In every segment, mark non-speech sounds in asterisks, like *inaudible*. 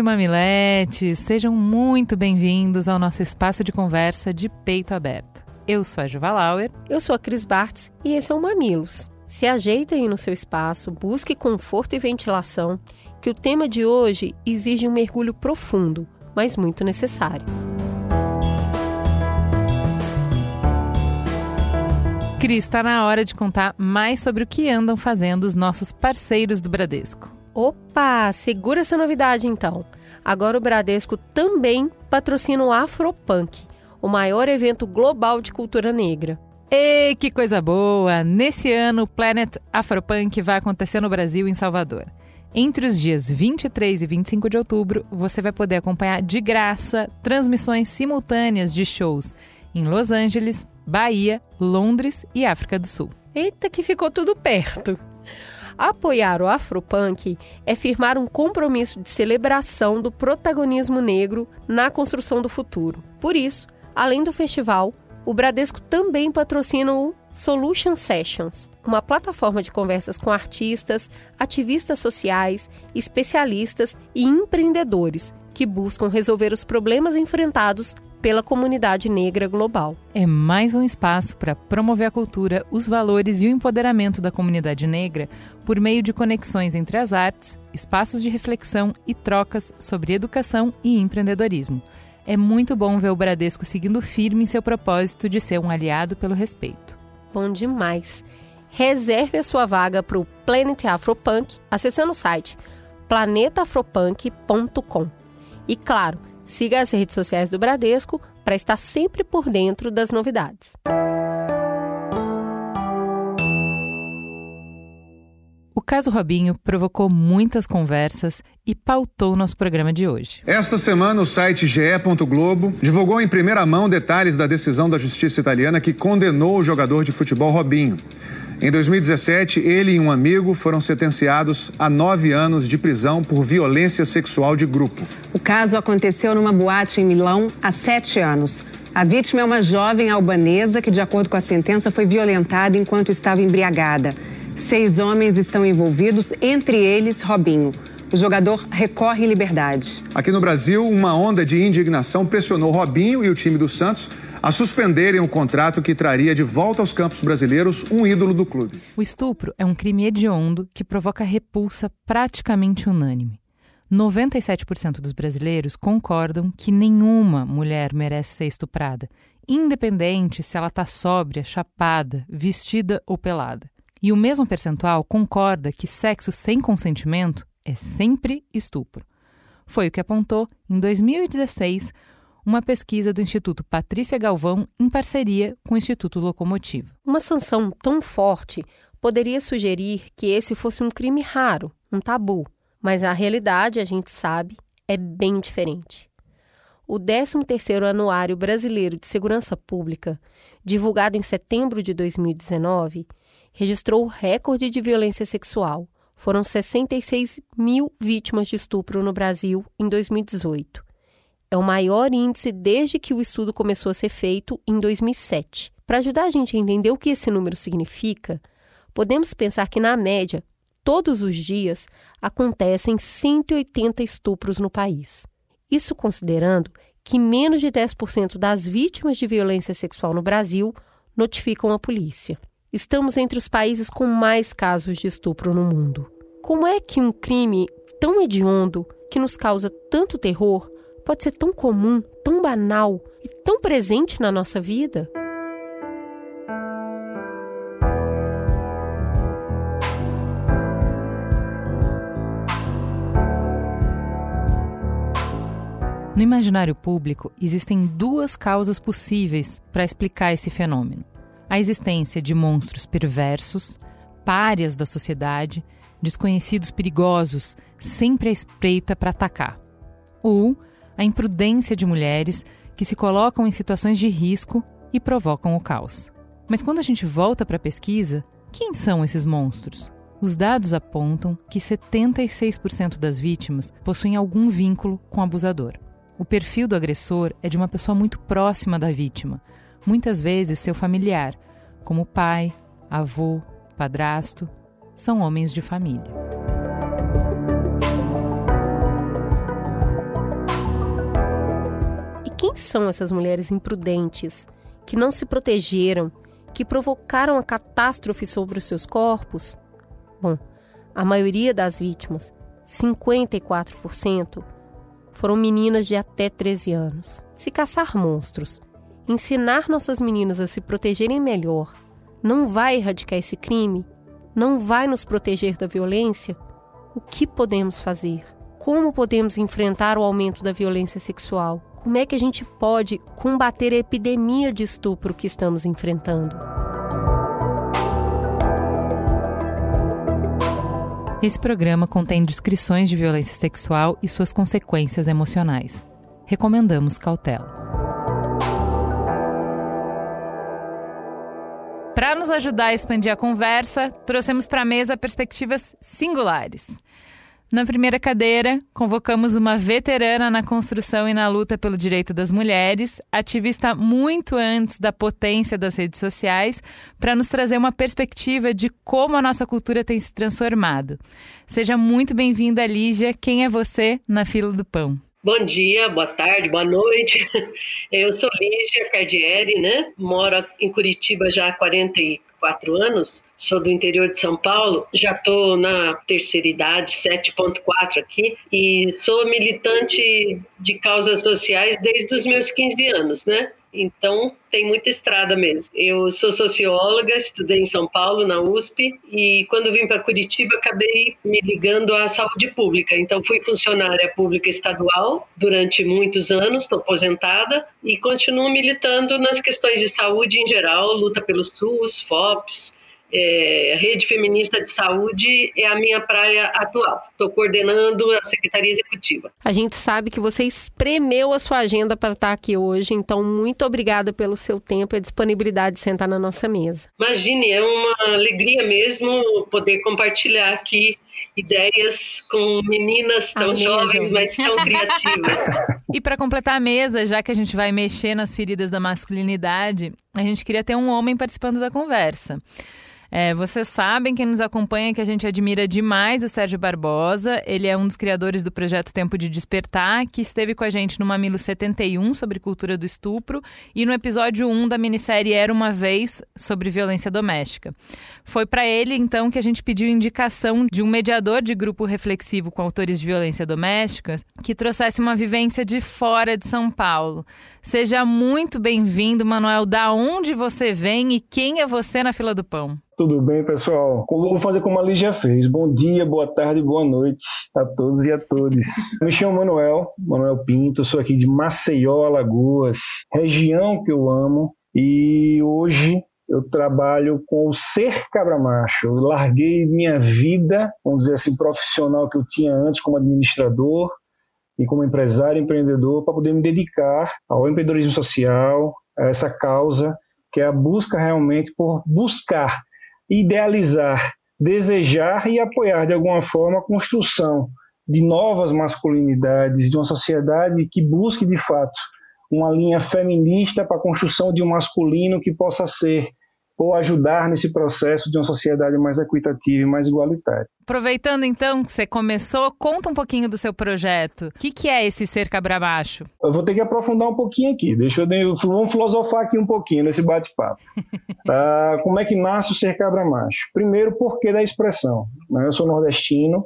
e mamiletes, sejam muito bem-vindos ao nosso espaço de conversa de peito aberto. Eu sou a Juva Lauer. Eu sou a Cris Bartz e esse é o Mamilos. Se ajeite aí no seu espaço, busque conforto e ventilação, que o tema de hoje exige um mergulho profundo, mas muito necessário. Cris, está na hora de contar mais sobre o que andam fazendo os nossos parceiros do Bradesco. Opa, segura essa novidade então. Agora o Bradesco também patrocina o Afropunk, o maior evento global de cultura negra. Ei, que coisa boa! Nesse ano, o Planet Afropunk vai acontecer no Brasil, em Salvador. Entre os dias 23 e 25 de outubro, você vai poder acompanhar de graça transmissões simultâneas de shows em Los Angeles, Bahia, Londres e África do Sul. Eita, que ficou tudo perto! Apoiar o Afropunk é firmar um compromisso de celebração do protagonismo negro na construção do futuro. Por isso, além do festival, o Bradesco também patrocina o Solution Sessions, uma plataforma de conversas com artistas, ativistas sociais, especialistas e empreendedores que buscam resolver os problemas enfrentados pela comunidade negra global. É mais um espaço para promover a cultura, os valores e o empoderamento da comunidade negra por meio de conexões entre as artes, espaços de reflexão e trocas sobre educação e empreendedorismo. É muito bom ver o Bradesco seguindo firme em seu propósito de ser um aliado pelo respeito. Bom demais! Reserve a sua vaga para o Planet Afropunk acessando o site planetafropunk.com. E claro, Siga as redes sociais do Bradesco para estar sempre por dentro das novidades. O caso Robinho provocou muitas conversas e pautou nosso programa de hoje. Esta semana, o site ge.globo divulgou em primeira mão detalhes da decisão da justiça italiana que condenou o jogador de futebol Robinho. Em 2017, ele e um amigo foram sentenciados a nove anos de prisão por violência sexual de grupo. O caso aconteceu numa boate em Milão há sete anos. A vítima é uma jovem albanesa que, de acordo com a sentença, foi violentada enquanto estava embriagada. Seis homens estão envolvidos, entre eles Robinho. O jogador recorre em liberdade. Aqui no Brasil, uma onda de indignação pressionou Robinho e o time do Santos a suspenderem um contrato que traria de volta aos campos brasileiros um ídolo do clube. O estupro é um crime hediondo que provoca repulsa praticamente unânime. 97% dos brasileiros concordam que nenhuma mulher merece ser estuprada, independente se ela está sóbria, chapada, vestida ou pelada. E o mesmo percentual concorda que sexo sem consentimento é sempre estupro. Foi o que apontou, em 2016, uma pesquisa do Instituto Patrícia Galvão em parceria com o Instituto Locomotiva. Uma sanção tão forte poderia sugerir que esse fosse um crime raro, um tabu, mas a realidade, a gente sabe, é bem diferente. O 13º Anuário Brasileiro de Segurança Pública, divulgado em setembro de 2019, registrou o recorde de violência sexual. Foram 66 mil vítimas de estupro no Brasil em 2018 é o maior índice desde que o estudo começou a ser feito em 2007. Para ajudar a gente a entender o que esse número significa, podemos pensar que, na média, todos os dias acontecem 180 estupros no país. Isso considerando que menos de 10% das vítimas de violência sexual no Brasil notificam a polícia. Estamos entre os países com mais casos de estupro no mundo. Como é que um crime tão hediondo, que nos causa tanto terror, pode ser tão comum, tão banal e tão presente na nossa vida? No imaginário público, existem duas causas possíveis para explicar esse fenômeno: a existência de monstros perversos, párias da sociedade, desconhecidos perigosos, sempre à espreita para atacar, ou a imprudência de mulheres que se colocam em situações de risco e provocam o caos. Mas quando a gente volta para a pesquisa, quem são esses monstros? Os dados apontam que 76% das vítimas possuem algum vínculo com o abusador. O perfil do agressor é de uma pessoa muito próxima da vítima, muitas vezes seu familiar, como pai, avô, padrasto, são homens de família. Quem são essas mulheres imprudentes que não se protegeram, que provocaram a catástrofe sobre os seus corpos? Bom, a maioria das vítimas, 54%, foram meninas de até 13 anos. Se caçar monstros, ensinar nossas meninas a se protegerem melhor, não vai erradicar esse crime? Não vai nos proteger da violência? O que podemos fazer? Como podemos enfrentar o aumento da violência sexual? Como é que a gente pode combater a epidemia de estupro que estamos enfrentando? Esse programa contém descrições de violência sexual e suas consequências emocionais. Recomendamos cautela. Para nos ajudar a expandir a conversa, trouxemos para a mesa perspectivas singulares. Na primeira cadeira, convocamos uma veterana na construção e na luta pelo direito das mulheres, ativista muito antes da potência das redes sociais, para nos trazer uma perspectiva de como a nossa cultura tem se transformado. Seja muito bem-vinda, Lígia. Quem é você na fila do pão? Bom dia, boa tarde, boa noite. *laughs* Eu sou Lígia Cardieri, né? Moro em Curitiba já há 44 anos. Sou do interior de São Paulo, já estou na terceira idade, 7.4 aqui, e sou militante de causas sociais desde os meus 15 anos, né? Então, tem muita estrada mesmo. Eu sou socióloga, estudei em São Paulo, na USP, e quando vim para Curitiba, acabei me ligando à saúde pública. Então, fui funcionária pública estadual durante muitos anos, estou aposentada, e continuo militando nas questões de saúde em geral, luta pelo SUS, FOPS, é, Rede Feminista de Saúde é a minha praia atual. Estou coordenando a Secretaria Executiva. A gente sabe que você espremeu a sua agenda para estar aqui hoje, então muito obrigada pelo seu tempo e a disponibilidade de sentar na nossa mesa. Imagine, é uma alegria mesmo poder compartilhar aqui ideias com meninas tão jovens, mas tão *laughs* criativas. e para completar a mesa, já que a gente vai mexer nas feridas da masculinidade, a gente queria ter um homem participando da conversa. É, vocês sabem, quem nos acompanha, que a gente admira demais o Sérgio Barbosa. Ele é um dos criadores do projeto Tempo de Despertar, que esteve com a gente no Mamilo 71 sobre cultura do estupro e no episódio 1 da minissérie Era uma Vez sobre violência doméstica. Foi para ele, então, que a gente pediu indicação de um mediador de grupo reflexivo com autores de violência doméstica que trouxesse uma vivência de fora de São Paulo. Seja muito bem-vindo, Manuel. Da onde você vem e quem é você na fila do pão? Tudo bem, pessoal? Vou fazer como a Lígia fez. Bom dia, boa tarde, boa noite a todos e a todas. *laughs* Me chamo Manuel, Manuel Pinto, sou aqui de Maceió, Alagoas, região que eu amo, e hoje eu trabalho com o ser cabra macho. Eu larguei minha vida, vamos dizer assim, profissional que eu tinha antes como administrador e como empresário, empreendedor, para poder me dedicar ao empreendedorismo social, a essa causa que é a busca realmente por buscar idealizar, desejar e apoiar de alguma forma a construção de novas masculinidades, de uma sociedade que busque de fato uma linha feminista para a construção de um masculino que possa ser ou ajudar nesse processo de uma sociedade mais equitativa e mais igualitária. Aproveitando então que você começou, conta um pouquinho do seu projeto. O que, que é esse Ser Cabra Macho? Eu vou ter que aprofundar um pouquinho aqui. Deixa eu vamos filosofar aqui um pouquinho nesse bate-papo. uh, *laughs* como é que nasce o Ser Cabra Macho? Primeiro, por que da expressão? Né? Eu sou nordestino,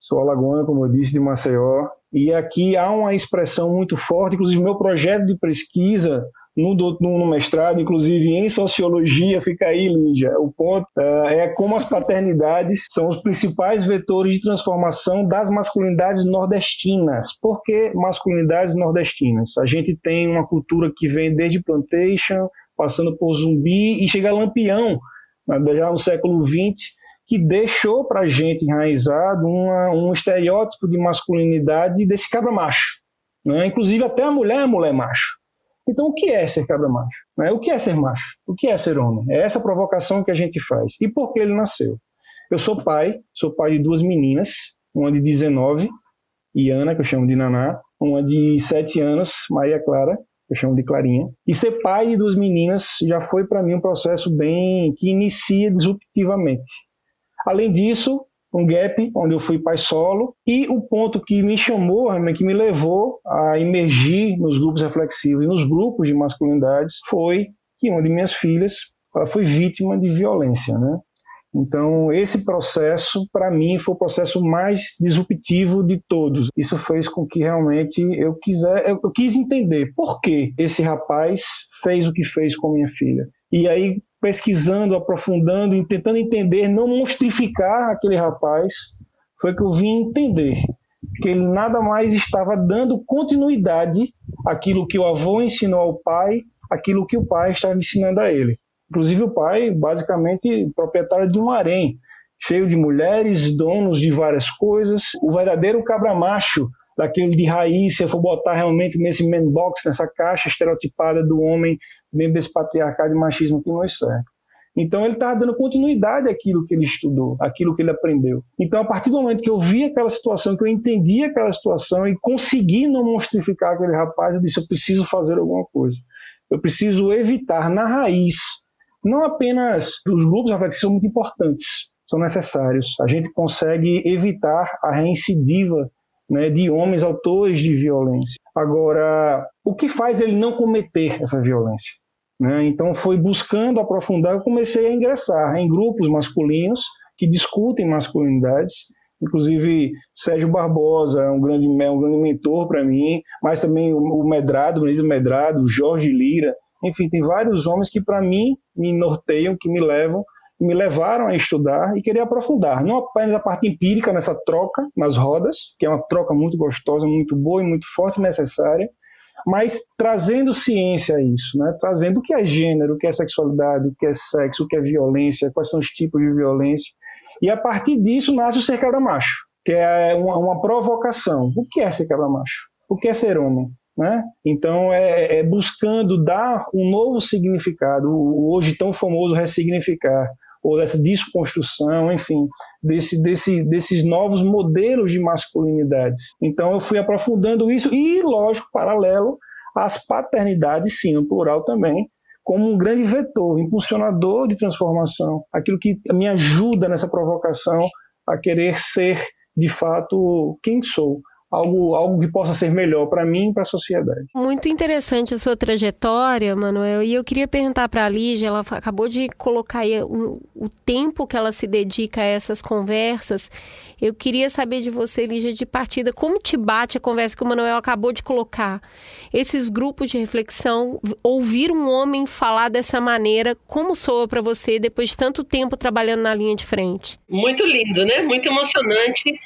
sou alagoano, como eu disse, de Maceió, e aqui há uma expressão muito forte, inclusive meu projeto de pesquisa no, no, mestrado, inclusive em sociologia, fica aí, Lígia. O ponto uh, é como as paternidades são os principais vetores de transformação das masculinidades nordestinas. Por que masculinidades nordestinas? A gente tem uma cultura que vem desde plantation, passando por zumbi e chega a lampião, né, já no século XX, que deixou para a gente enraizado uma, um estereótipo de masculinidade desse cabra macho. Né? Inclusive até a mulher é mulher macho. Então, o que é ser cabra macho? Né? O que é ser macho? O que é ser homem? É essa provocação que a gente faz. E por que ele nasceu? Eu sou pai, sou pai de duas meninas, uma de 19, Iana, que eu chamo de Naná, uma de 7 anos, Maria Clara, que eu chamo de Clarinha. E ser pai de duas meninas já foi para mim um processo bem que inicia disruptivamente. Além disso, um gap onde eu fui pai solo e o ponto que me chamou, que me levou a emergir nos grupos reflexivos e nos grupos de masculinidades foi que uma de minhas filhas foi vítima de violência, né? Então, esse processo, para mim, foi o processo mais disruptivo de todos. Isso fez com que realmente eu, quiser, eu, eu quis entender por que esse rapaz fez o que fez com minha filha. E aí, pesquisando, aprofundando, tentando entender, não monstrificar aquele rapaz, foi que eu vim entender que ele nada mais estava dando continuidade àquilo que o avô ensinou ao pai, aquilo que o pai estava ensinando a ele. Inclusive o pai, basicamente, proprietário de um harém, cheio de mulheres, donos de várias coisas, o verdadeiro cabra macho, daquele de raiz, se eu for botar realmente nesse man box, nessa caixa estereotipada do homem dentro desse patriarcado e machismo que nos serve. Então ele estava dando continuidade àquilo que ele estudou, àquilo que ele aprendeu. Então a partir do momento que eu vi aquela situação, que eu entendi aquela situação e consegui não monstrificar aquele rapaz, eu disse eu preciso fazer alguma coisa. Eu preciso evitar na raiz, não apenas os grupos reflexivos são muito importantes, são necessários. A gente consegue evitar a reincidiva né, de homens autores de violência. Agora, o que faz ele não cometer essa violência? Né? Então, foi buscando aprofundar, eu comecei a ingressar em grupos masculinos que discutem masculinidades. Inclusive, Sérgio Barbosa é um grande, é um grande mentor para mim, mas também o Medrado, o Benedito Medrado, Jorge Lira. Enfim, tem vários homens que, para mim, me norteiam, que me levam me levaram a estudar e querer aprofundar, não apenas a parte empírica nessa troca nas rodas, que é uma troca muito gostosa, muito boa e muito forte e necessária, mas trazendo ciência a isso, né? trazendo o que é gênero, o que é sexualidade, o que é sexo, o que é violência, quais são os tipos de violência. E a partir disso nasce o ser quebra-macho, que é uma, uma, provocação. O que é ser quebra-macho? O que é ser homem? Né? Então, é, é buscando dar um novo significado, o hoje tão famoso ressignificar, ou dessa desconstrução, enfim, desse, desse, desses novos modelos de masculinidades. Então eu fui aprofundando isso e, lógico, paralelo às paternidades, sim, no plural também, como um grande vetor, impulsionador de transformação, aquilo que me ajuda nessa provocação a querer ser, de fato, quem sou algo, algo que possa ser melhor para mim e para a sociedade. Muito interessante a sua trajetória, Manuel. E eu queria perguntar para a Lígia, ela acabou de colocar aí o tempo que ela se dedica a essas conversas. Eu queria saber de você, Lígia, de partida, como te bate a conversa que o Manuel acabou de colocar? Esses grupos de reflexão, ouvir um homem falar dessa maneira, como soa para você depois de tanto tempo trabalhando na linha de frente? Muito lindo, né? Muito emocionante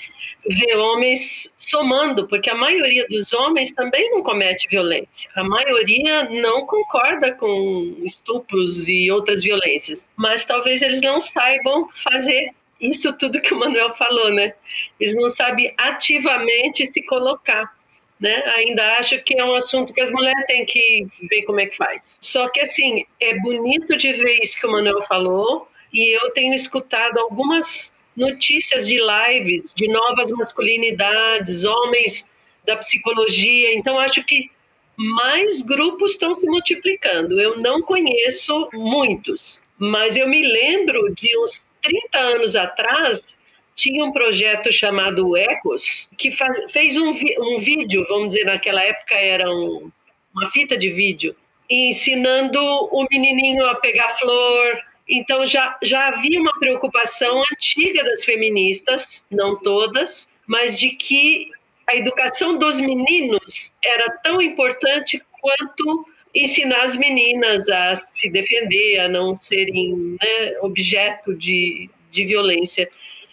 ver homens somando, porque a maioria dos homens também não comete violência. A maioria não concorda com estupros e outras violências, mas talvez eles não saibam fazer isso tudo que o Manuel falou, né? Eles não sabem ativamente se colocar. Né? Ainda acho que é um assunto que as mulheres têm que ver como é que faz. Só que assim, é bonito de ver isso que o Manuel falou, e eu tenho escutado algumas notícias de lives de novas masculinidades, homens da psicologia. Então, acho que mais grupos estão se multiplicando. Eu não conheço muitos, mas eu me lembro de uns 30 anos atrás, tinha um projeto chamado Ecos, que faz, fez um, um, vídeo, vamos dizer, naquela época era um, uma fita de vídeo, ensinando o menininho a pegar flor, então já, já havia uma preocupação antiga das feministas, não todas, mas de que a educação dos meninos era tão importante quanto ensinar as meninas a se defender, a não serem né, objeto de, de violência.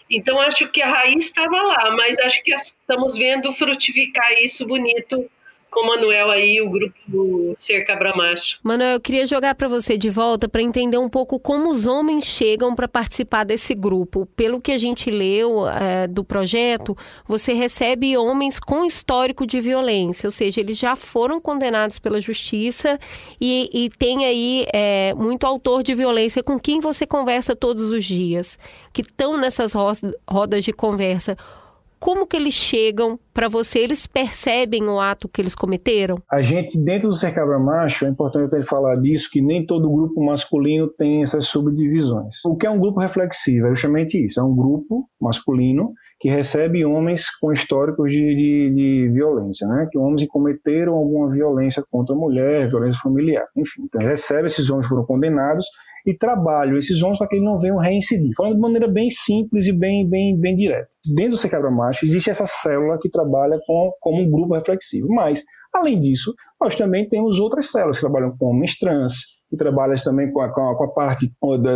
Então, acho que a raiz estava lá, mas acho que estamos vendo frutificar isso bonito com o Manuel aí, o grupo do Ser Cabra Macho. Manuel, eu queria jogar para você de volta para entender um pouco como os homens chegam para participar desse grupo. Pelo que a gente leu é, do projeto, você recebe homens com histórico de violência, ou seja, eles já foram condenados pela justiça e, e tem aí é, muito autor de violência com quem você conversa todos os dias, que estão nessas rodas de conversa como que eles chegam para você? Eles percebem o ato que eles cometeram? A gente, dentro do Cercabra Macho, é importante falar disso, que nem todo grupo masculino tem essas subdivisões. O que é um grupo reflexivo? É justamente isso, é um grupo masculino que recebe homens com históricos de, de, de, violência, né? Que homens que cometeram alguma violência contra a mulher, violência familiar, enfim. Então, recebe esses homens foram condenados e trabalham esses homens para que eles não venham reincidir. Falando de maneira bem simples e bem, bem, bem direta. Dentro do Secabra Macho existe essa célula que trabalha com, como um grupo reflexivo, mas, além disso, nós também temos outras células que trabalham com homens trans, que trabalham também com a, com a, com a parte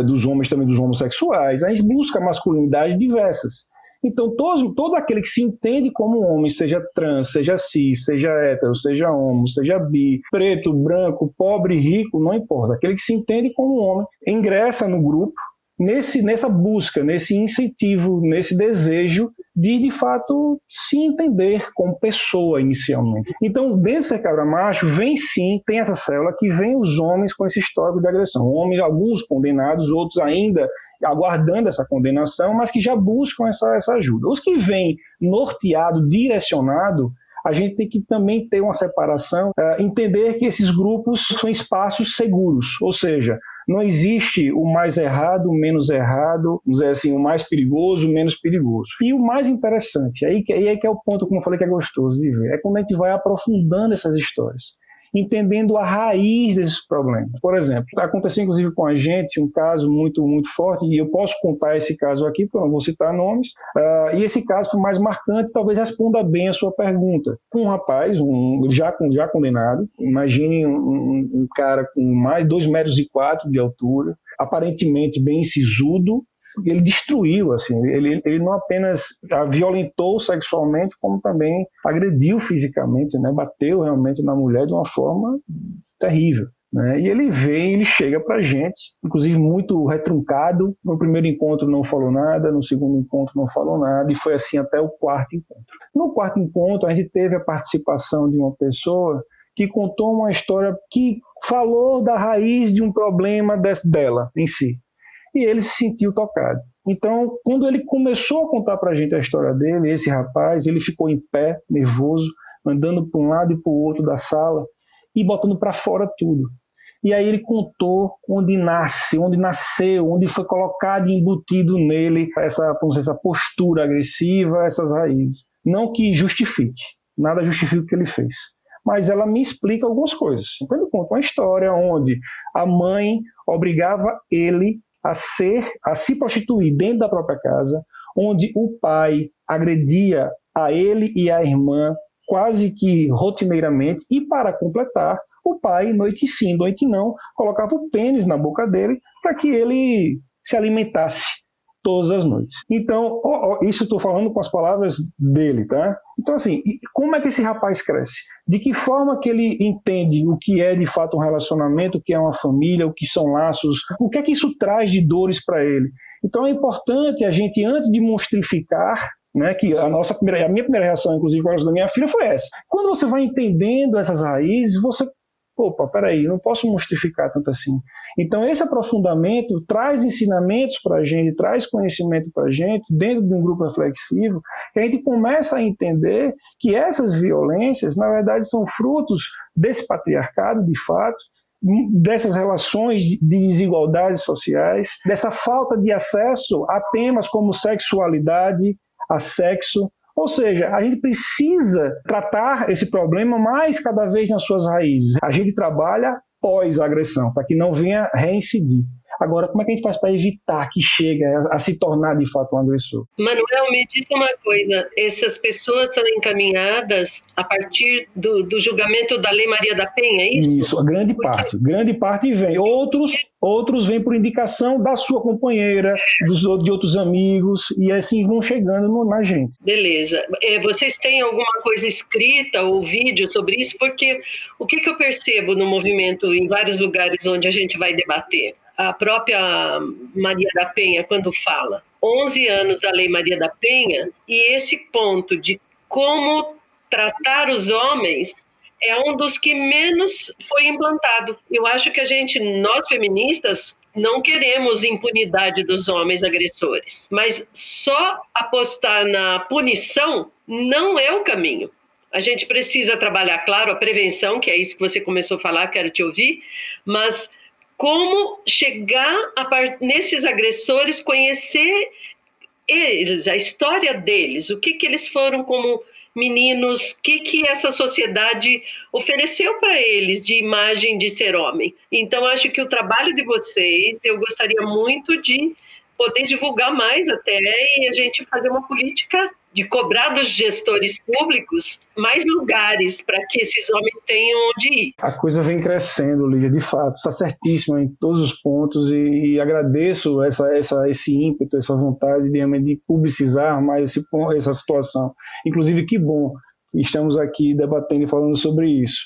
dos homens também dos homossexuais. A gente busca masculinidades diversas. Então, todo, todo aquele que se entende como homem, seja trans, seja cis, seja hétero, seja homo, seja bi, preto, branco, pobre, rico, não importa. Aquele que se entende como homem, ingressa no grupo nesse, nessa busca, nesse incentivo, nesse desejo de, de fato, se entender como pessoa inicialmente. Então, dentro do cabra macho, vem sim, tem essa célula que vem os homens com esse histórico de agressão. Homens, alguns condenados, outros ainda aguardando essa condenação, mas que já buscam essa, essa ajuda. Os que vêm norteado, direcionado, a gente tem que também ter uma separação, uh, entender que esses grupos são espaços seguros, ou seja, não existe o mais errado, o menos errado, vamos dizer assim, o mais perigoso, o menos perigoso. E o mais interessante, aí, aí é que é o ponto, como eu falei, que é gostoso de ver, é quando a gente vai aprofundando essas histórias entendendo a raiz desses problemas. Por exemplo, aconteceu inclusive com a gente um caso muito, muito forte, e eu posso contar esse caso aqui, porque eu não vou citar nomes, uh, e esse caso foi mais marcante, talvez responda bem a sua pergunta. Um rapaz, um, já, já condenado, imagine um, um cara com mais 2 metros e quatro de altura, aparentemente bem sisudo, ele destruiu, assim, ele, ele não apenas a violentou sexualmente, como também agrediu fisicamente, né, bateu realmente na mulher de uma forma terrível. Né? E ele vem, ele chega para a gente, inclusive muito retruncado. No primeiro encontro não falou nada, no segundo encontro não falou nada, e foi assim até o quarto encontro. No quarto encontro, a gente teve a participação de uma pessoa que contou uma história que falou da raiz de um problema dela em si e ele se sentiu tocado. Então, quando ele começou a contar para a gente a história dele, esse rapaz, ele ficou em pé, nervoso, andando para um lado e para o outro da sala e botando para fora tudo. E aí ele contou onde nasce, onde nasceu, onde foi colocado e embutido nele essa, essa postura agressiva, essas raízes. Não que justifique, nada justifica o que ele fez. Mas ela me explica algumas coisas. Então ele conta uma história onde a mãe obrigava ele a ser, a se prostituir dentro da própria casa, onde o pai agredia a ele e a irmã quase que rotineiramente, e para completar, o pai, noite sim, noite não, colocava o pênis na boca dele para que ele se alimentasse todas as noites. Então, oh, oh, isso estou falando com as palavras dele, tá? Então, assim, como é que esse rapaz cresce? De que forma que ele entende o que é de fato um relacionamento, o que é uma família, o que são laços, o que é que isso traz de dores para ele? Então, é importante a gente, antes de monstrificar, né, que a nossa primeira, a minha primeira reação, inclusive, com a da minha filha, foi essa. Quando você vai entendendo essas raízes, você opa, peraí, não posso monstrificar tanto assim. Então, esse aprofundamento traz ensinamentos para a gente, traz conhecimento para a gente, dentro de um grupo reflexivo, que a gente começa a entender que essas violências, na verdade, são frutos desse patriarcado, de fato, dessas relações de desigualdades sociais, dessa falta de acesso a temas como sexualidade, a sexo, ou seja, a gente precisa tratar esse problema mais cada vez nas suas raízes. A gente trabalha pós-agressão, para que não venha reincidir. Agora, como é que a gente faz para evitar que chegue a, a, se tornar de fato um agressor? Manuel, me diz uma coisa: essas pessoas são encaminhadas a partir do, do julgamento da Lei Maria da Penha, é isso? Isso, a grande parte. Grande parte vem. Outros, outros vêm por indicação da sua companheira, dos, de outros amigos, e assim vão chegando no, na gente. Beleza. É, vocês têm alguma coisa escrita ou vídeo sobre isso? Porque o que, que eu percebo no movimento em vários lugares onde a gente vai debater? A própria Maria da Penha, quando fala 11 anos da Lei Maria da Penha, e esse ponto de como tratar os homens é um dos que menos foi implantado. Eu acho que a gente, nós feministas, não queremos impunidade dos homens agressores, mas só apostar na punição não é o caminho. A gente precisa trabalhar, claro, a prevenção, que é isso que você começou a falar, quero te ouvir, mas como chegar a, nesses agressores, conhecer eles, a história deles, o que, que eles foram como meninos, o que, que essa sociedade ofereceu para eles de imagem de ser homem. Então, acho que o trabalho de vocês, eu gostaria muito de poder divulgar mais até e a gente fazer uma política de cobrar dos gestores públicos mais lugares para que esses homens tenham onde ir. A coisa vem crescendo, Lídia, de fato, está certíssima em todos os pontos e, e agradeço essa, essa, esse ímpeto, essa vontade de, de publicizar mais esse, essa situação. Inclusive, que bom que estamos aqui debatendo e falando sobre isso.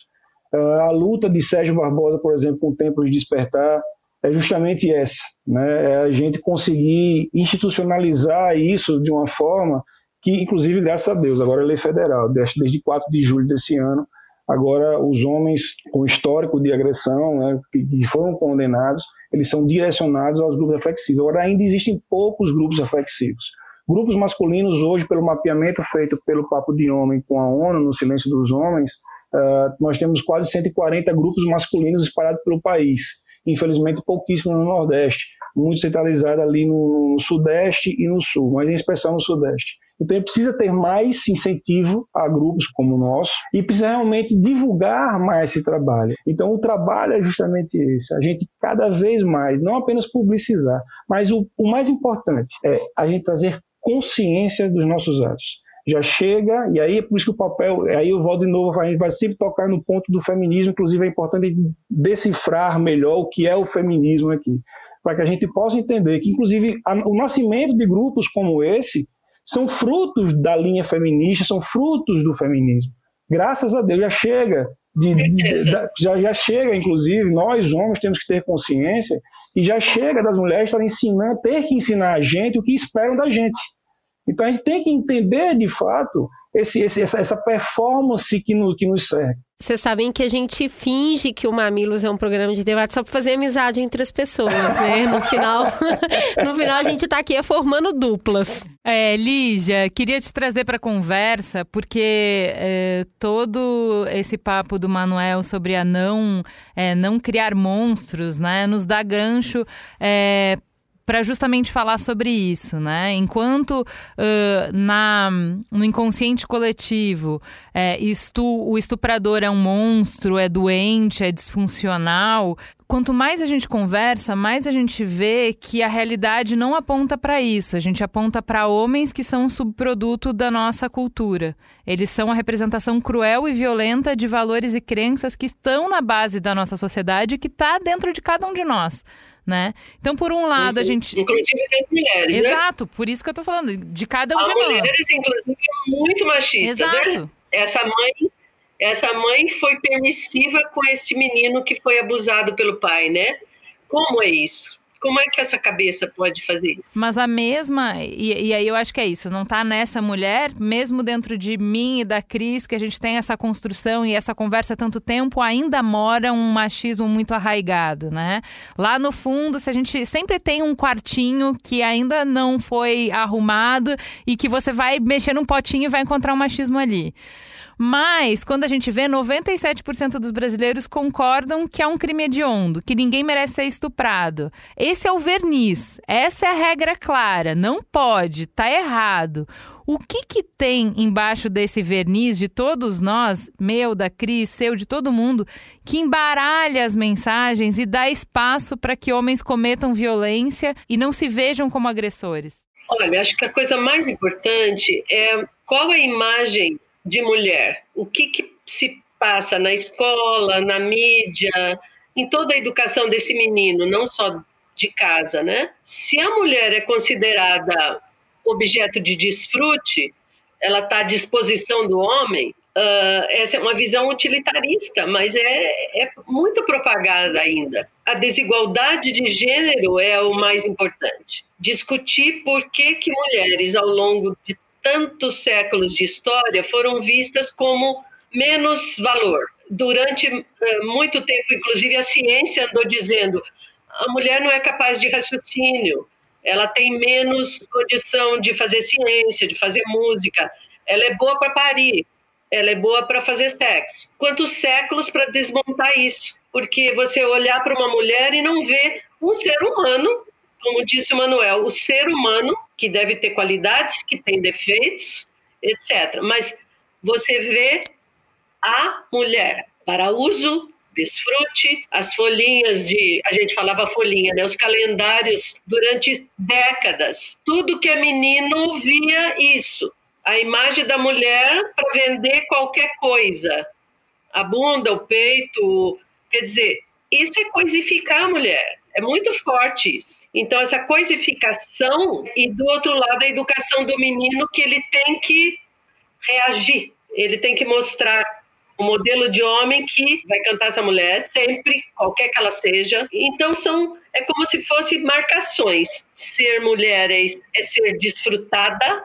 Uh, a luta de Sérgio Barbosa, por exemplo, com o Tempo de Despertar, é justamente essa, né? É a gente conseguir institucionalizar isso de uma forma que, inclusive, graças a Deus, agora é lei federal, desde, desde 4 de julho desse ano, agora os homens com histórico de agressão, né, que foram condenados, eles são direcionados aos grupos reflexivos. Agora, ainda existem poucos grupos reflexivos. Grupos masculinos, hoje, pelo mapeamento feito pelo Papo de Homem com a ONU, no Silêncio dos Homens, uh, nós temos quase 140 grupos masculinos espalhados pelo país. Infelizmente, pouquíssimo no Nordeste, muito centralizado ali no, Sudeste e no Sul, mas em especial no Sudeste. Então, precisa ter mais incentivo a grupos como o nosso e precisa realmente divulgar mais esse trabalho. Então, o trabalho é justamente esse: a gente cada vez mais, não apenas publicizar, mas o, o mais importante é a gente trazer consciência dos nossos atos já chega, e aí é por isso que o papel, aí eu volto de novo, a gente vai sempre tocar no ponto do feminismo, inclusive é importante decifrar melhor o que é o feminismo aqui, para que a gente possa entender que, inclusive, a, o nascimento de grupos como esse são frutos da linha feminista, são frutos do feminismo. Graças a Deus já chega de, de, já, já chega, inclusive, nós homens temos que ter consciência e já chega das mulheres estarem ensinando, ter que ensinar a gente o que esperam da gente. Então a gente tem que entender de fato esse, esse, essa, essa performance que, no, que nos serve. Vocês sabem que a gente finge que o Mamilos é um programa de debate só para fazer amizade entre as pessoas, né? No final, *laughs* no final a gente está aqui formando duplas. É, Lígia, queria te trazer para conversa, porque é, todo esse papo do Manuel sobre a não, é, não criar monstros, né, nos dá gancho é, para justamente falar sobre isso, né? Enquanto uh, na, no inconsciente coletivo é, estu, o estuprador é um monstro, é doente, é disfuncional, quanto mais a gente conversa, mais a gente vê que a realidade não aponta para isso. A gente aponta para homens que são um subproduto da nossa cultura. Eles são a representação cruel e violenta de valores e crenças que estão na base da nossa sociedade e que está dentro de cada um de nós né? Então, por um lado, a gente. Inclusive das mulheres. Né? Exato, né? por isso que eu tô falando, de cada um As de nós. As mulheres, inclusive, muito machistas. Né? Exato. Né? Essa mãe. Essa mãe foi permissiva com esse menino que foi abusado pelo pai, né? Como é isso? Como é que essa cabeça pode fazer isso? Mas a mesma, e, e aí eu acho que é isso, não tá nessa mulher, mesmo dentro de mim e da Cris, que a gente tem essa construção e essa conversa há tanto tempo, ainda mora um machismo muito arraigado, né? Lá no fundo, se a gente sempre tem um quartinho que ainda não foi arrumado e que você vai mexer num potinho e vai encontrar um machismo ali. Mas, quando a gente vê, 97% dos brasileiros concordam que é um crime hediondo, que ninguém merece ser estuprado. Esse é o verniz. Essa é a regra clara. Não pode, tá errado. O que, que tem embaixo desse verniz de todos nós, meu, da Cris, seu, de todo mundo, que embaralha as mensagens e dá espaço para que homens cometam violência e não se vejam como agressores? Olha, acho que a coisa mais importante é qual é a imagem de mulher, o que, que se passa na escola, na mídia, em toda a educação desse menino, não só de casa, né? Se a mulher é considerada objeto de desfrute, ela está à disposição do homem, uh, essa é uma visão utilitarista, mas é, é muito propagada ainda. A desigualdade de gênero é o mais importante. Discutir por que, que mulheres, ao longo de tantos séculos de história, foram vistas como menos valor. Durante uh, muito tempo, inclusive, a ciência andou dizendo a mulher não é capaz de raciocínio, ela tem menos condição de fazer ciência, de fazer música, ela é boa para parir, ela é boa para fazer sexo. Quantos séculos para desmontar isso? Porque você olhar para uma mulher e não ver um ser humano, como disse o Manuel, o ser humano que deve ter qualidades, que tem defeitos, etc. Mas você vê a mulher para uso desfrute, as folhinhas de, a gente falava folhinha, né, os calendários durante décadas. Tudo que é menino via isso. A imagem da mulher para vender qualquer coisa. A bunda, o peito, quer dizer, isso é coisificar a mulher. É muito forte isso. Então, essa coisificação, e do outro lado, a educação do menino, que ele tem que reagir, ele tem que mostrar o modelo de homem que vai cantar essa mulher sempre, qualquer que ela seja. Então são é como se fossem marcações. Ser mulher é, é ser desfrutada,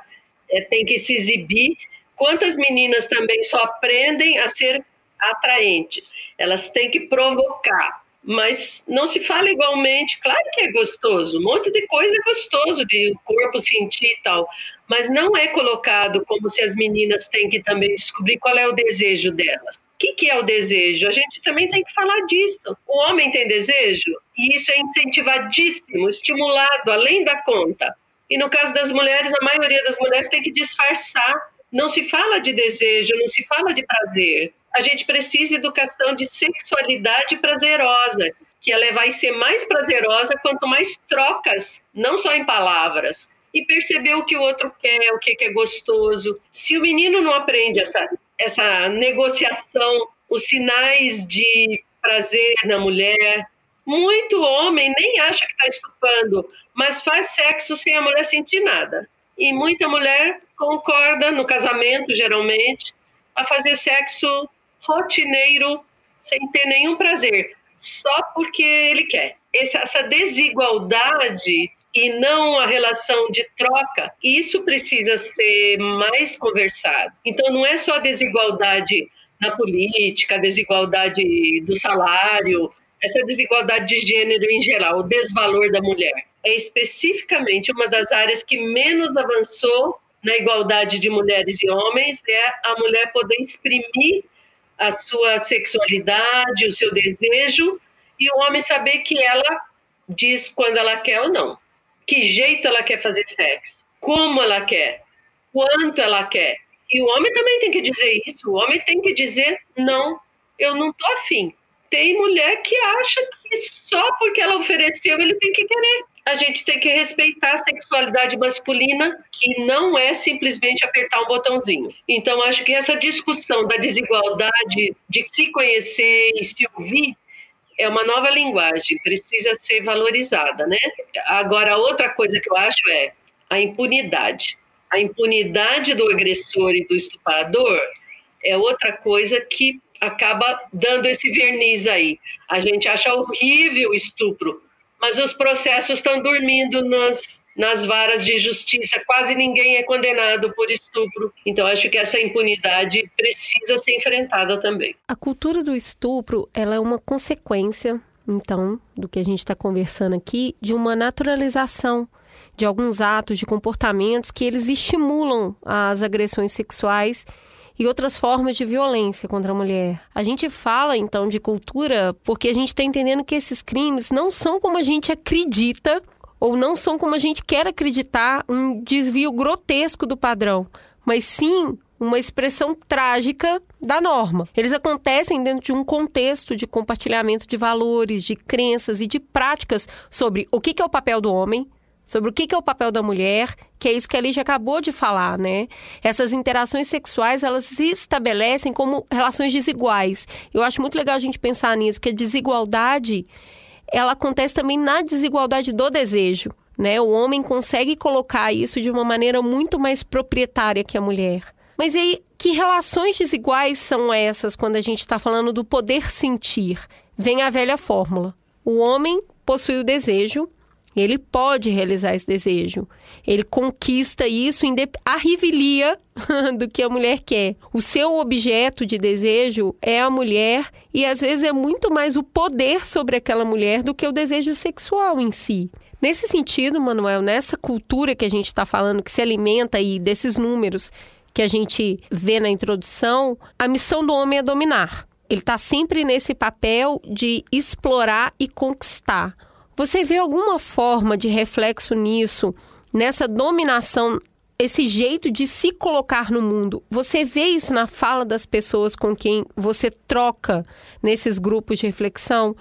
é, tem que se exibir. Quantas meninas também só aprendem a ser atraentes? Elas têm que provocar mas não se fala igualmente. Claro que é gostoso, um monte de coisa é gostoso de o corpo sentir e tal, mas não é colocado como se as meninas têm que também descobrir qual é o desejo delas. O que, que é o desejo? A gente também tem que falar disso. O homem tem desejo e isso é incentivadíssimo, estimulado além da conta. E no caso das mulheres, a maioria das mulheres tem que disfarçar. Não se fala de desejo, não se fala de prazer a gente precisa de educação de sexualidade prazerosa, que ela vai ser mais prazerosa quanto mais trocas, não só em palavras, e perceber o que o outro quer, o que é gostoso. Se o menino não aprende essa, essa negociação, os sinais de prazer na mulher, muito homem nem acha que está estupando, mas faz sexo sem a mulher sentir nada. E muita mulher concorda no casamento, geralmente, a fazer sexo rotineiro, sem ter nenhum prazer, só porque ele quer. Essa desigualdade e não a relação de troca, isso precisa ser mais conversado. Então, não é só a desigualdade na política, a desigualdade do salário, essa desigualdade de gênero em geral, o desvalor da mulher. É especificamente uma das áreas que menos avançou na igualdade de mulheres e homens, é a mulher poder exprimir a sua sexualidade, o seu desejo, e o homem saber que ela diz quando ela quer ou não, que jeito ela quer fazer sexo, como ela quer, quanto ela quer. E o homem também tem que dizer isso, o homem tem que dizer não, eu não tô afim. Tem mulher que acha que só porque ela ofereceu ele tem que querer a gente tem que respeitar a sexualidade masculina, que não é simplesmente apertar um botãozinho. Então, acho que essa discussão da desigualdade, de se conhecer e se ouvir, é uma nova linguagem, precisa ser valorizada, né? Agora, outra coisa que eu acho é a impunidade. A impunidade do agressor e do estuprador é outra coisa que acaba dando esse verniz aí. A gente acha horrível o estupro, mas os processos estão dormindo nas, nas varas de justiça, quase ninguém é condenado por estupro. Então, acho que essa impunidade precisa ser enfrentada também. A cultura do estupro ela é uma consequência, então, do que a gente está conversando aqui, de uma naturalização de alguns atos, de comportamentos que eles estimulam as agressões sexuais e outras formas de violência contra a mulher. A gente fala então de cultura porque a gente está entendendo que esses crimes não são como a gente acredita ou não são como a gente quer acreditar um desvio grotesco do padrão, mas sim uma expressão trágica da norma. Eles acontecem dentro de um contexto de compartilhamento de valores, de crenças e de práticas sobre o que é o papel do homem, sobre o que é o papel da mulher, que é isso que a Lígia acabou de falar, né? Essas interações sexuais, elas se estabelecem como relações desiguais. Eu acho muito legal a gente pensar nisso, que a desigualdade, ela acontece também na desigualdade do desejo, né? O homem consegue colocar isso de uma maneira muito mais proprietária que a mulher. Mas aí, que relações desiguais são essas quando a gente está falando do poder sentir? Vem a velha fórmula. O homem possui o desejo, ele pode realizar esse desejo. Ele conquista isso a rivelia *laughs* do que a mulher quer. O seu objeto de desejo é a mulher e às vezes é muito mais o poder sobre aquela mulher do que o desejo sexual em si. Nesse sentido, Manuel, nessa cultura que a gente está falando, que se alimenta aí desses números que a gente vê na introdução, a missão do homem é dominar. Ele está sempre nesse papel de explorar e conquistar. Você vê alguma forma de reflexo nisso, nessa dominação, esse jeito de se colocar no mundo? Você vê isso na fala das pessoas com quem você troca nesses grupos de reflexão?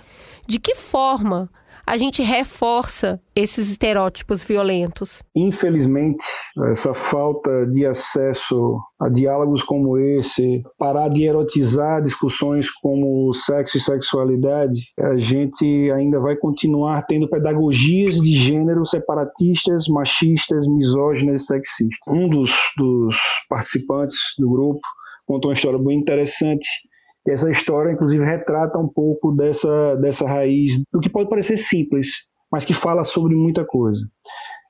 De que forma a gente reforça esses estereótipos violentos. Infelizmente, essa falta de acesso a diálogos como esse, parar de erotizar discussões como sexo e sexualidade, a gente ainda vai continuar tendo pedagogias de gênero separatistas, machistas, misóginas e sexistas. Um dos, dos participantes do grupo contou uma história bem interessante essa história, inclusive, retrata um pouco dessa, dessa raiz, do que pode parecer simples, mas que fala sobre muita coisa.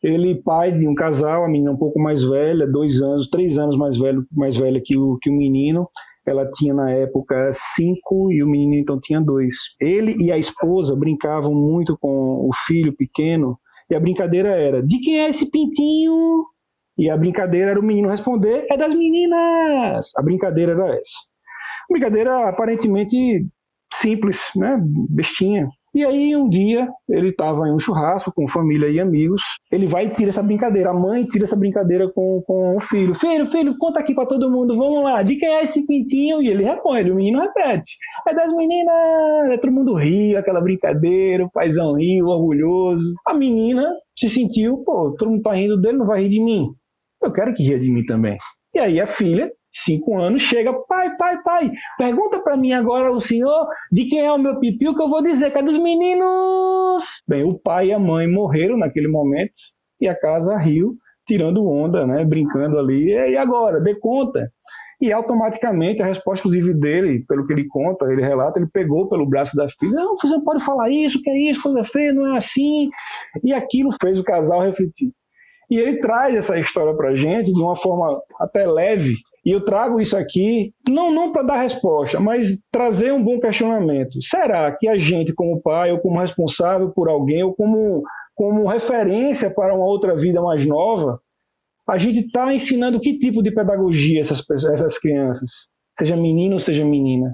Ele, pai de um casal, a menina um pouco mais velha, dois anos, três anos mais, velho, mais velha que o, que o menino, ela tinha na época cinco e o menino então tinha dois. Ele e a esposa brincavam muito com o filho pequeno e a brincadeira era: de quem é esse pintinho? E a brincadeira era o menino responder: é das meninas. A brincadeira era essa. Brincadeira aparentemente simples, né? Bestinha. E aí um dia ele estava em um churrasco com família e amigos. Ele vai e tira essa brincadeira. A mãe tira essa brincadeira com, com o filho. Filho, filho, conta aqui para todo mundo. Vamos lá. De quem é esse pintinho? E ele responde. O menino repete. É das meninas. Todo mundo ri, aquela brincadeira. O paizão riu, orgulhoso. A menina se sentiu, pô, todo mundo tá rindo dele, não vai rir de mim. Eu quero que ria de mim também. E aí a filha cinco anos, chega, pai, pai, pai, pergunta para mim agora o senhor de quem é o meu pipiu que eu vou dizer, que é dos meninos. Bem, o pai e a mãe morreram naquele momento e a casa riu, tirando onda, né, brincando ali, e agora, dê conta. E automaticamente a resposta, inclusive, dele, pelo que ele conta, ele relata, ele pegou pelo braço da filha, não, você não pode falar isso, que é isso, coisa feia, não é assim. E aquilo fez o casal refletir. E ele traz essa história para gente de uma forma até leve, e eu trago isso aqui, não, não para dar resposta, mas trazer um bom questionamento. Será que a gente, como pai, ou como responsável por alguém, ou como, como referência para uma outra vida mais nova, a gente está ensinando que tipo de pedagogia essas, essas crianças, seja menino ou seja menina?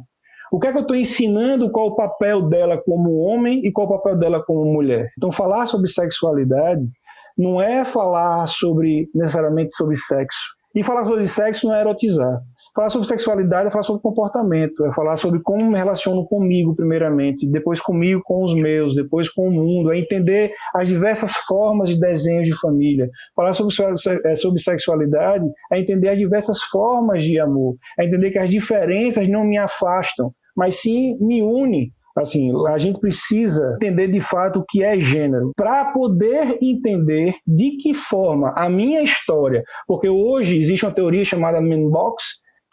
O que é que eu estou ensinando? Qual o papel dela como homem e qual o papel dela como mulher? Então, falar sobre sexualidade não é falar sobre necessariamente sobre sexo, e falar sobre sexo não é erotizar. Falar sobre sexualidade é falar sobre comportamento, é falar sobre como me relaciono comigo, primeiramente, depois comigo, com os meus, depois com o mundo, é entender as diversas formas de desenho de família. Falar sobre, é, sobre sexualidade é entender as diversas formas de amor, é entender que as diferenças não me afastam, mas sim me unem Assim, a gente precisa entender de fato o que é gênero. Para poder entender de que forma a minha história, porque hoje existe uma teoria chamada Man Box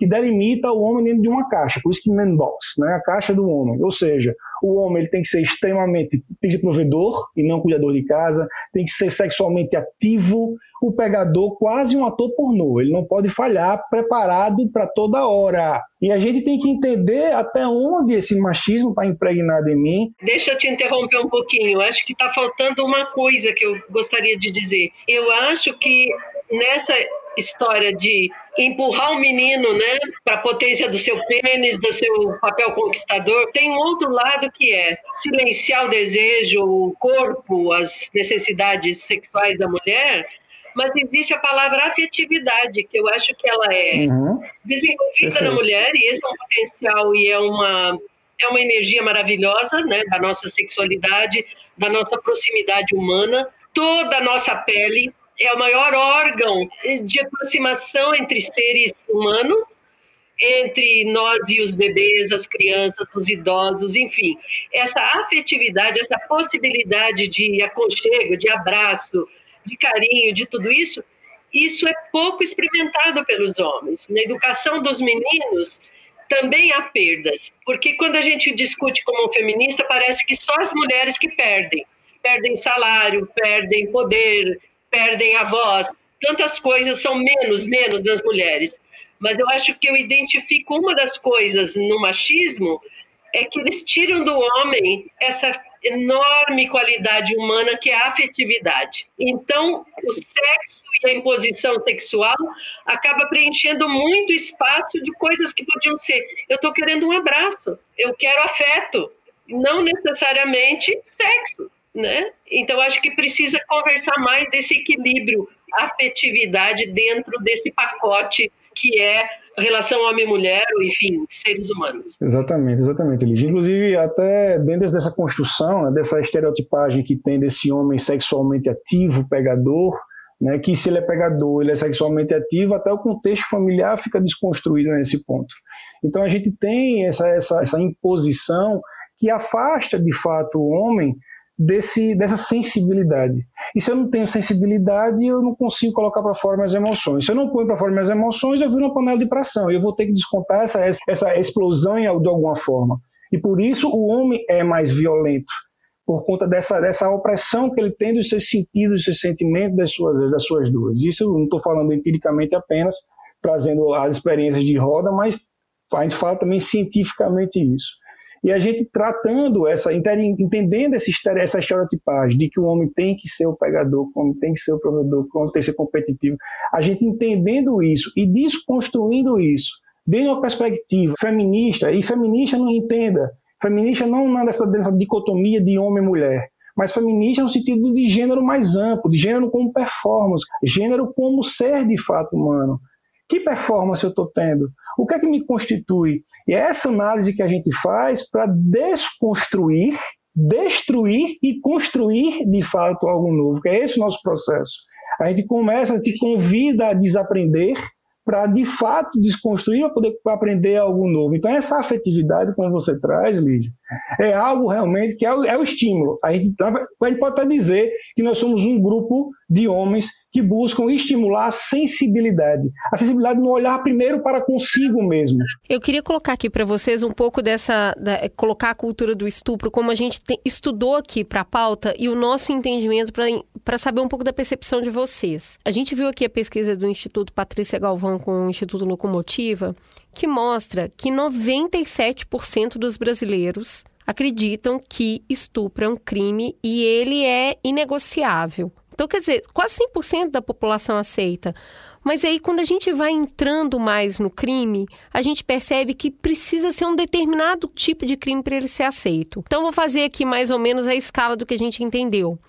que delimita o homem dentro de uma caixa, por isso que Man Box, né, a caixa do homem. Ou seja, o homem ele tem que ser extremamente, tem que ser provedor e não cuidador de casa, tem que ser sexualmente ativo, o pegador quase um ator pornô. Ele não pode falhar preparado para toda hora. E a gente tem que entender até onde esse machismo está impregnado em mim. Deixa eu te interromper um pouquinho. Acho que está faltando uma coisa que eu gostaria de dizer. Eu acho que nessa história de empurrar o menino né, para a potência do seu pênis, do seu papel conquistador. Tem um outro lado que é silenciar o desejo, o corpo, as necessidades sexuais da mulher, mas existe a palavra afetividade, que eu acho que ela é uhum. desenvolvida Perfeito. na mulher, e esse é um potencial e é uma, é uma energia maravilhosa né, da nossa sexualidade, da nossa proximidade humana. Toda a nossa pele, é o maior órgão de aproximação entre seres humanos, entre nós e os bebês, as crianças, os idosos, enfim. Essa afetividade, essa possibilidade de aconchego, de abraço, de carinho, de tudo isso, isso é pouco experimentado pelos homens. Na educação dos meninos, também há perdas, porque quando a gente discute como feminista, parece que só as mulheres que perdem. Perdem salário, perdem poder, perdem a voz, tantas coisas são menos, menos das mulheres. Mas eu acho que eu identifico uma das coisas no machismo é que eles tiram do homem essa enorme qualidade humana que é a afetividade. Então, o sexo e a imposição sexual acaba preenchendo muito espaço de coisas que podiam ser. Eu estou querendo um abraço, eu quero afeto, não necessariamente sexo né? Então acho que precisa conversar mais desse equilíbrio, afetividade dentro desse pacote que é relação homem-mulher, enfim, seres humanos. Exatamente, exatamente, Lígia. Inclusive, até dentro dessa construção, né, dessa estereotipagem que tem desse homem sexualmente ativo, pegador, né, que se ele é pegador, ele é sexualmente ativo, até o contexto familiar fica desconstruído nesse ponto. Então a gente tem essa, essa, essa imposição que afasta de fato o homem desse, dessa sensibilidade. E se eu não tenho sensibilidade, eu não consigo colocar para fora minhas emoções. Se eu não ponho para fora minhas emoções, eu viro uma panela de pressão. Eu vou ter que descontar essa, essa explosão de alguma forma. E por isso o homem é mais violento, por conta dessa, dessa opressão que ele tem dos seus sentidos, dos seus sentimentos, das suas, das suas dores. Isso eu não estou falando empiricamente apenas, trazendo as experiências de roda, mas a gente fala também cientificamente isso. E a gente tratando essa, entendendo essa, essa estereotipagem de que o homem tem que ser o pegador, o homem tem que ser o provedor, o homem tem que ser competitivo, a gente entendendo isso e desconstruindo isso de uma perspectiva feminista, e feminista não entenda, feminista não nessa, nessa dicotomia de homem e mulher, mas feminista no sentido de gênero mais amplo, de gênero como performance, gênero como ser de fato humano. Que performance eu estou tendo? O que é que me constitui? E é essa análise que a gente faz para desconstruir, destruir e construir de fato algo novo, que é esse o nosso processo. A gente começa, gente convida a desaprender para de fato desconstruir para poder aprender algo novo. Então, essa afetividade, como você traz, Lídia, é algo realmente que é o, é o estímulo. A gente, a gente pode até dizer que nós somos um grupo de homens que buscam estimular a sensibilidade. A sensibilidade no olhar primeiro para consigo mesmo. Eu queria colocar aqui para vocês um pouco dessa. Da, colocar a cultura do estupro, como a gente tem, estudou aqui para a pauta e o nosso entendimento para saber um pouco da percepção de vocês. A gente viu aqui a pesquisa do Instituto Patrícia Galvão com o Instituto Locomotiva, que mostra que 97% dos brasileiros acreditam que estupro é um crime e ele é inegociável. Então, quer dizer, quase 100% da população aceita. Mas aí, quando a gente vai entrando mais no crime, a gente percebe que precisa ser um determinado tipo de crime para ele ser aceito. Então, vou fazer aqui mais ou menos a escala do que a gente entendeu.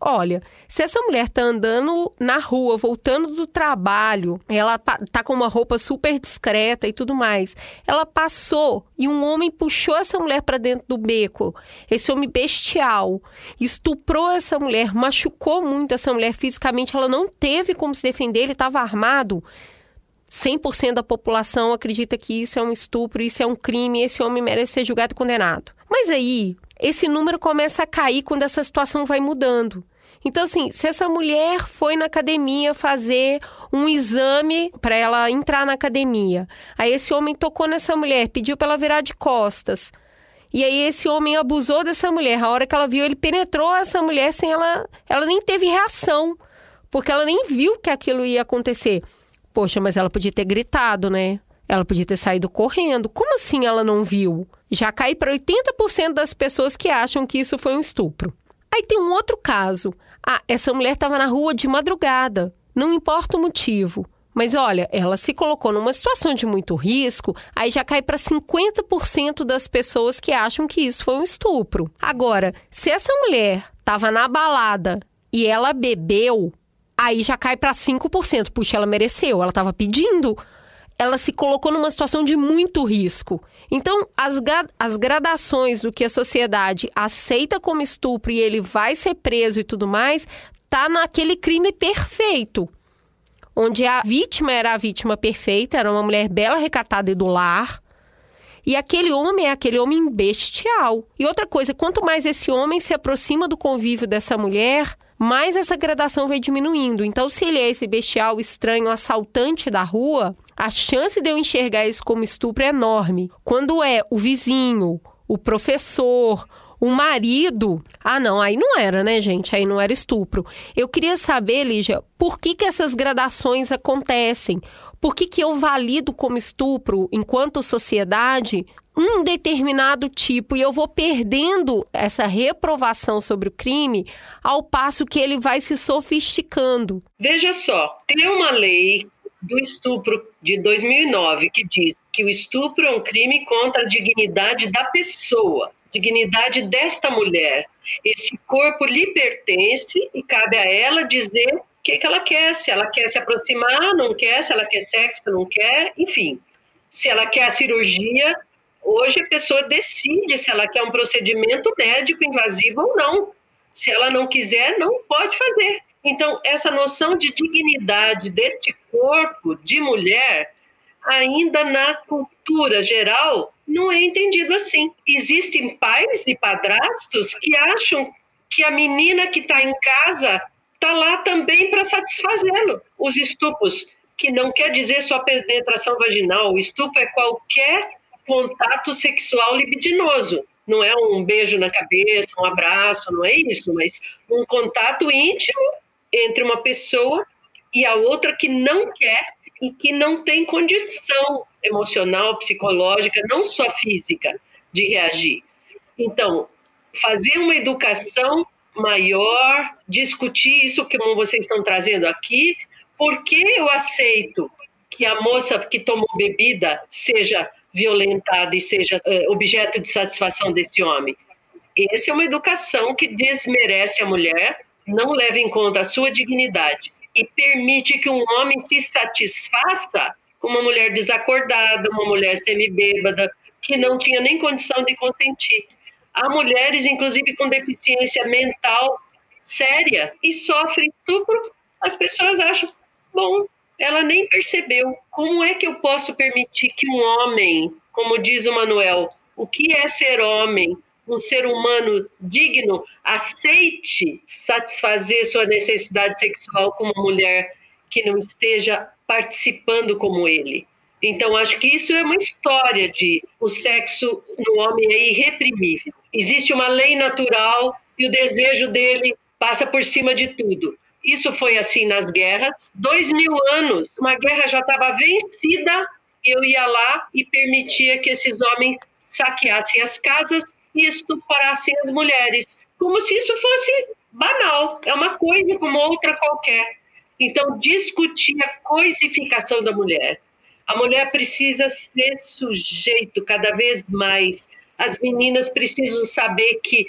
Olha, se essa mulher tá andando na rua, voltando do trabalho, ela tá com uma roupa super discreta e tudo mais. Ela passou e um homem puxou essa mulher para dentro do beco. Esse homem bestial estuprou essa mulher, machucou muito essa mulher fisicamente, ela não teve como se defender, ele estava armado. 100% da população acredita que isso é um estupro, isso é um crime, esse homem merece ser julgado e condenado. Mas aí, esse número começa a cair quando essa situação vai mudando. Então, assim, se essa mulher foi na academia fazer um exame para ela entrar na academia, aí esse homem tocou nessa mulher, pediu para ela virar de costas. E aí esse homem abusou dessa mulher. A hora que ela viu, ele penetrou essa mulher sem ela, ela nem teve reação. porque ela nem viu que aquilo ia acontecer. Poxa, mas ela podia ter gritado, né? Ela podia ter saído correndo. Como assim ela não viu? Já cai para 80% das pessoas que acham que isso foi um estupro. Aí tem um outro caso. Ah, essa mulher estava na rua de madrugada. Não importa o motivo. Mas olha, ela se colocou numa situação de muito risco, aí já cai para 50% das pessoas que acham que isso foi um estupro. Agora, se essa mulher estava na balada e ela bebeu, aí já cai para 5%. Puxa, ela mereceu, ela estava pedindo. Ela se colocou numa situação de muito risco. Então, as, as gradações do que a sociedade aceita como estupro e ele vai ser preso e tudo mais, tá naquele crime perfeito onde a vítima era a vítima perfeita, era uma mulher bela, recatada e do lar. E aquele homem é aquele homem bestial. E outra coisa, quanto mais esse homem se aproxima do convívio dessa mulher, mais essa gradação vai diminuindo. Então, se ele é esse bestial, estranho, assaltante da rua, a chance de eu enxergar isso como estupro é enorme. Quando é o vizinho, o professor, o marido. Ah, não, aí não era, né, gente? Aí não era estupro. Eu queria saber, Lígia, por que, que essas gradações acontecem? Por que, que eu valido como estupro, enquanto sociedade, um determinado tipo e eu vou perdendo essa reprovação sobre o crime ao passo que ele vai se sofisticando? Veja só, tem uma lei do estupro de 2009 que diz que o estupro é um crime contra a dignidade da pessoa dignidade desta mulher. Esse corpo lhe pertence e cabe a ela dizer o que, que ela quer, se ela quer se aproximar, não quer, se ela quer sexo, não quer, enfim. Se ela quer a cirurgia, hoje a pessoa decide se ela quer um procedimento médico invasivo ou não. Se ela não quiser, não pode fazer. Então, essa noção de dignidade deste corpo de mulher, ainda na cultura geral, não é entendido assim. Existem pais e padrastos que acham que a menina que está em casa está lá também para satisfazê-lo. Os estupros, que não quer dizer só penetração vaginal, o estupro é qualquer contato sexual libidinoso. Não é um beijo na cabeça, um abraço, não é isso, mas um contato íntimo entre uma pessoa e a outra que não quer e que não tem condição emocional, psicológica, não só física, de reagir. Então, fazer uma educação maior, discutir isso que vocês estão trazendo aqui, por que eu aceito que a moça que tomou bebida seja violentada e seja é, objeto de satisfação desse homem? Essa é uma educação que desmerece a mulher, não leva em conta a sua dignidade e permite que um homem se satisfaça com uma mulher desacordada, uma mulher semibêbada, que não tinha nem condição de consentir. Há mulheres, inclusive, com deficiência mental séria e sofrem estupro. As pessoas acham, bom, ela nem percebeu. Como é que eu posso permitir que um homem, como diz o Manuel, o que é ser homem? um ser humano digno aceite satisfazer sua necessidade sexual com uma mulher que não esteja participando como ele. Então, acho que isso é uma história de o sexo no homem é irreprimível. Existe uma lei natural e o desejo dele passa por cima de tudo. Isso foi assim nas guerras. Dois mil anos, uma guerra já estava vencida, eu ia lá e permitia que esses homens saqueassem as casas e estuprassem as mulheres, como se isso fosse banal, é uma coisa como outra qualquer. Então, discutir a coisificação da mulher. A mulher precisa ser sujeito cada vez mais. As meninas precisam saber que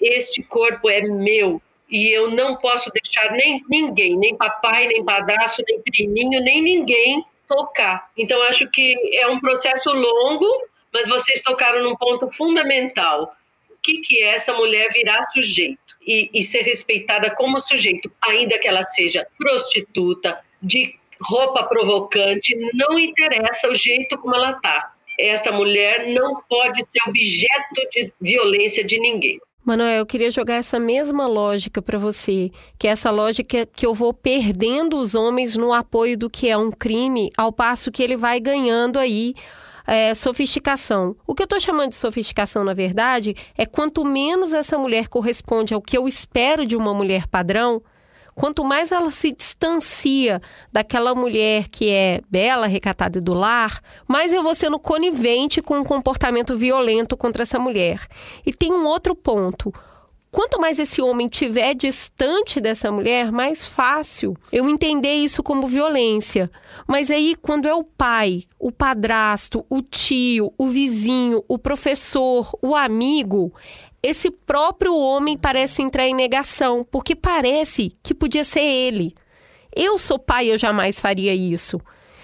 este corpo é meu e eu não posso deixar nem ninguém, nem papai, nem padrasto, nem priminho, nem ninguém tocar. Então, acho que é um processo longo, mas vocês tocaram num ponto fundamental. O que, que é essa mulher virar sujeito e, e ser respeitada como sujeito, ainda que ela seja prostituta, de roupa provocante, não interessa o jeito como ela está. Esta mulher não pode ser objeto de violência de ninguém. Manuel, eu queria jogar essa mesma lógica para você, que é essa lógica que eu vou perdendo os homens no apoio do que é um crime, ao passo que ele vai ganhando aí é, sofisticação. O que eu estou chamando de sofisticação, na verdade, é quanto menos essa mulher corresponde ao que eu espero de uma mulher padrão, quanto mais ela se distancia daquela mulher que é bela, recatada e do lar, mais eu vou sendo conivente com um comportamento violento contra essa mulher. E tem um outro ponto. Quanto mais esse homem tiver distante dessa mulher, mais fácil eu entender isso como violência. Mas aí, quando é o pai, o padrasto, o tio, o vizinho, o professor, o amigo, esse próprio homem parece entrar em negação, porque parece que podia ser ele. Eu sou pai, eu jamais faria isso.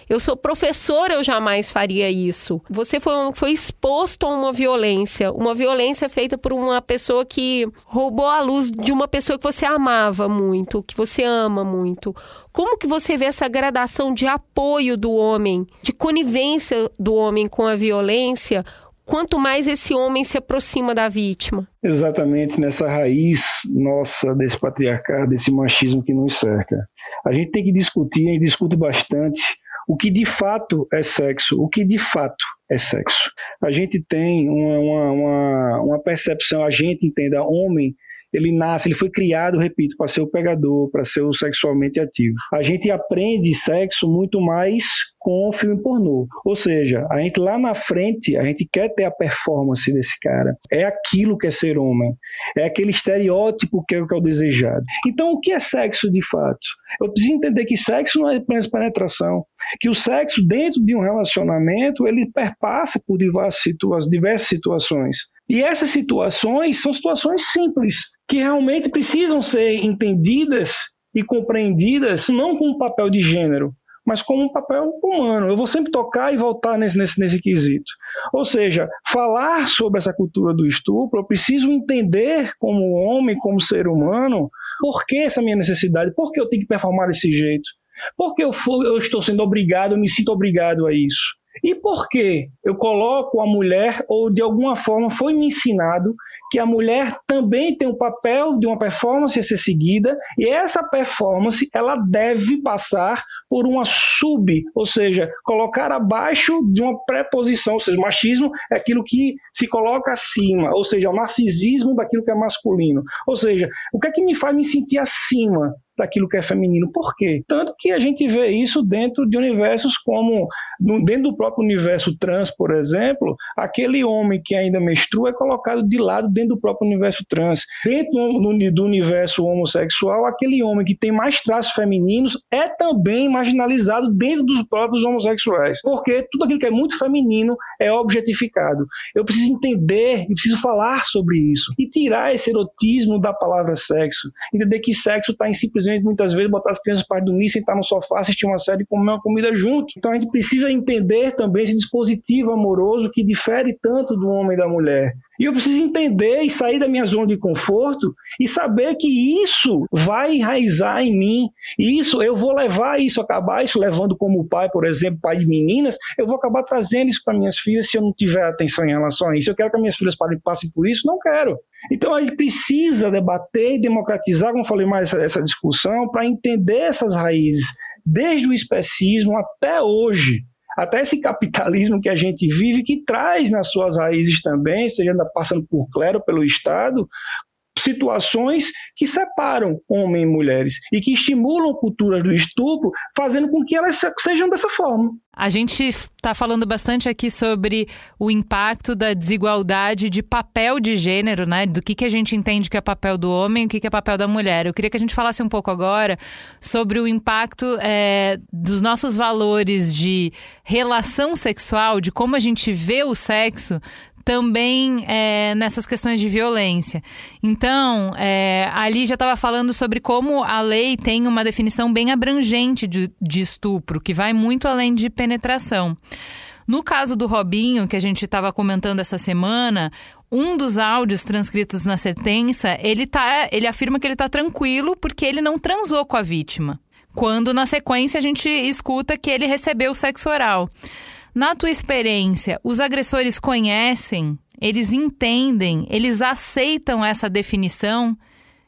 Eu sou professor, eu jamais faria isso. Você foi, foi exposto a uma violência, uma violência feita por uma pessoa que roubou a luz de uma pessoa que você amava muito, que você ama muito. Como que você vê essa gradação de apoio do homem, de conivência do homem com a violência? Quanto mais esse homem se aproxima da vítima. Exatamente nessa raiz nossa desse patriarcado, desse machismo que nos cerca. A gente tem que discutir, a gente discute bastante o que de fato é sexo, o que de fato é sexo. A gente tem uma, uma, uma, uma percepção, a gente entenda, homem ele nasce, ele foi criado, repito, para ser o pegador, para ser o sexualmente ativo. A gente aprende sexo muito mais com o filme pornô. Ou seja, a gente lá na frente, a gente quer ter a performance desse cara. É aquilo que é ser homem. É aquele estereótipo que é o que é o desejado. Então, o que é sexo de fato? Eu preciso entender que sexo não é apenas penetração. Que o sexo dentro de um relacionamento, ele perpassa por diversas, diversas situações. E essas situações são situações simples que realmente precisam ser entendidas e compreendidas não como um papel de gênero, mas como um papel humano. Eu vou sempre tocar e voltar nesse, nesse, nesse quesito. Ou seja, falar sobre essa cultura do estupro, eu preciso entender como homem, como ser humano, por que essa minha necessidade, por que eu tenho que performar desse jeito, por que eu, eu estou sendo obrigado, eu me sinto obrigado a isso. E por que eu coloco a mulher, ou de alguma forma foi me ensinado, que a mulher também tem o papel de uma performance a ser seguida, e essa performance ela deve passar por uma sub, ou seja, colocar abaixo de uma preposição, ou seja, machismo é aquilo que se coloca acima, ou seja, o narcisismo daquilo que é masculino. Ou seja, o que é que me faz me sentir acima daquilo que é feminino. Por quê? Tanto que a gente vê isso dentro de universos como, dentro do próprio universo trans, por exemplo, aquele homem que ainda menstrua é colocado de lado dentro do próprio universo trans. Dentro do universo homossexual, aquele homem que tem mais traços femininos é também marginalizado dentro dos próprios homossexuais. Porque tudo aquilo que é muito feminino é objetificado. Eu preciso entender e preciso falar sobre isso. E tirar esse erotismo da palavra sexo. Entender que sexo está em simplesmente muitas vezes botar as crianças para dormir, sentar no sofá, assistir uma série e comer uma comida junto. Então a gente precisa entender também esse dispositivo amoroso que difere tanto do homem e da mulher. E eu preciso entender e sair da minha zona de conforto e saber que isso vai enraizar em mim. Isso, eu vou levar isso, acabar isso levando como pai, por exemplo, pai de meninas, eu vou acabar trazendo isso para minhas filhas se eu não tiver atenção em relação a isso. Eu quero que minhas filhas passem por isso? Não quero. Então a gente precisa debater e democratizar, como falei mais, essa, essa discussão, para entender essas raízes, desde o especismo até hoje até esse capitalismo que a gente vive, que traz nas suas raízes também, seja passando por clero, pelo Estado, situações que separam homens e mulheres e que estimulam culturas do estupro, fazendo com que elas sejam dessa forma. A gente está falando bastante aqui sobre o impacto da desigualdade de papel de gênero, né? Do que, que a gente entende que é papel do homem o que, que é papel da mulher. Eu queria que a gente falasse um pouco agora sobre o impacto é, dos nossos valores de relação sexual, de como a gente vê o sexo também é, nessas questões de violência. Então, é, ali já estava falando sobre como a lei tem uma definição bem abrangente de, de estupro, que vai muito além de penetração. No caso do Robinho, que a gente estava comentando essa semana, um dos áudios transcritos na sentença, ele, tá, ele afirma que ele está tranquilo porque ele não transou com a vítima. Quando na sequência a gente escuta que ele recebeu sexo oral. Na tua experiência, os agressores conhecem, eles entendem, eles aceitam essa definição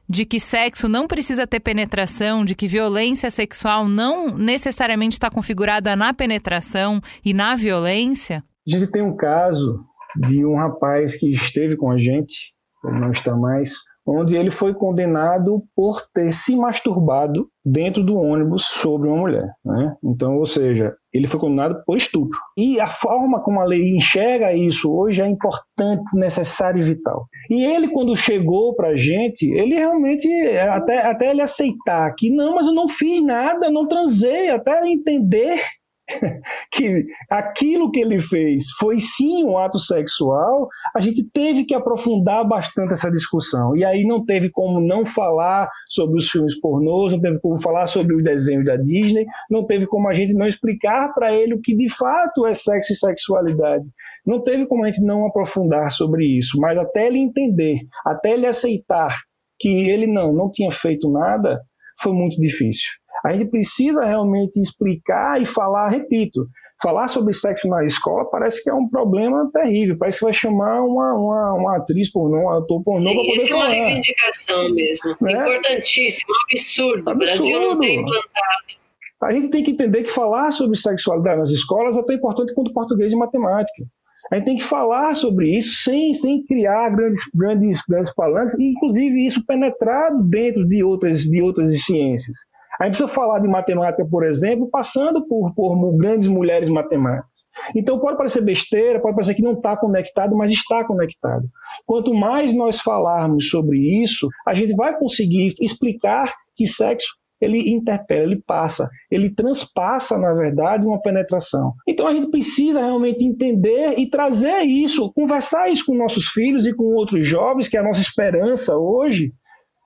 de que sexo não precisa ter penetração, de que violência sexual não necessariamente está configurada na penetração e na violência? A gente tem um caso de um rapaz que esteve com a gente, ele não está mais, onde ele foi condenado por ter se masturbado dentro do ônibus sobre uma mulher. Né? Então, ou seja, ele foi condenado por estupro. E a forma como a lei enxerga isso hoje é importante, necessária e vital. E ele, quando chegou para a gente, ele realmente, até, até ele aceitar que não, mas eu não fiz nada, não transei, até entender *laughs* que aquilo que ele fez foi sim um ato sexual, a gente teve que aprofundar bastante essa discussão. E aí não teve como não falar sobre os filmes pornôs, não teve como falar sobre os desenhos da Disney, não teve como a gente não explicar para ele o que de fato é sexo e sexualidade. Não teve como a gente não aprofundar sobre isso, mas até ele entender, até ele aceitar que ele não, não tinha feito nada, foi muito difícil. A gente precisa realmente explicar e falar, repito, falar sobre sexo na escola parece que é um problema terrível. Parece que vai chamar uma, uma, uma atriz pornô, um ator pornô para poder Isso é uma reivindicação mesmo. Né? Importantíssimo, absurdo. absurdo. O Brasil não tem implantado. A gente tem que entender que falar sobre sexualidade nas escolas é tão importante quanto português e matemática. A gente tem que falar sobre isso sem, sem criar grandes, grandes, grandes palanques, e inclusive isso penetrado dentro de outras, de outras ciências. A gente precisa falar de matemática, por exemplo, passando por, por grandes mulheres matemáticas. Então pode parecer besteira, pode parecer que não está conectado, mas está conectado. Quanto mais nós falarmos sobre isso, a gente vai conseguir explicar que sexo ele interpela, ele passa, ele transpassa, na verdade, uma penetração. Então a gente precisa realmente entender e trazer isso, conversar isso com nossos filhos e com outros jovens, que é a nossa esperança hoje,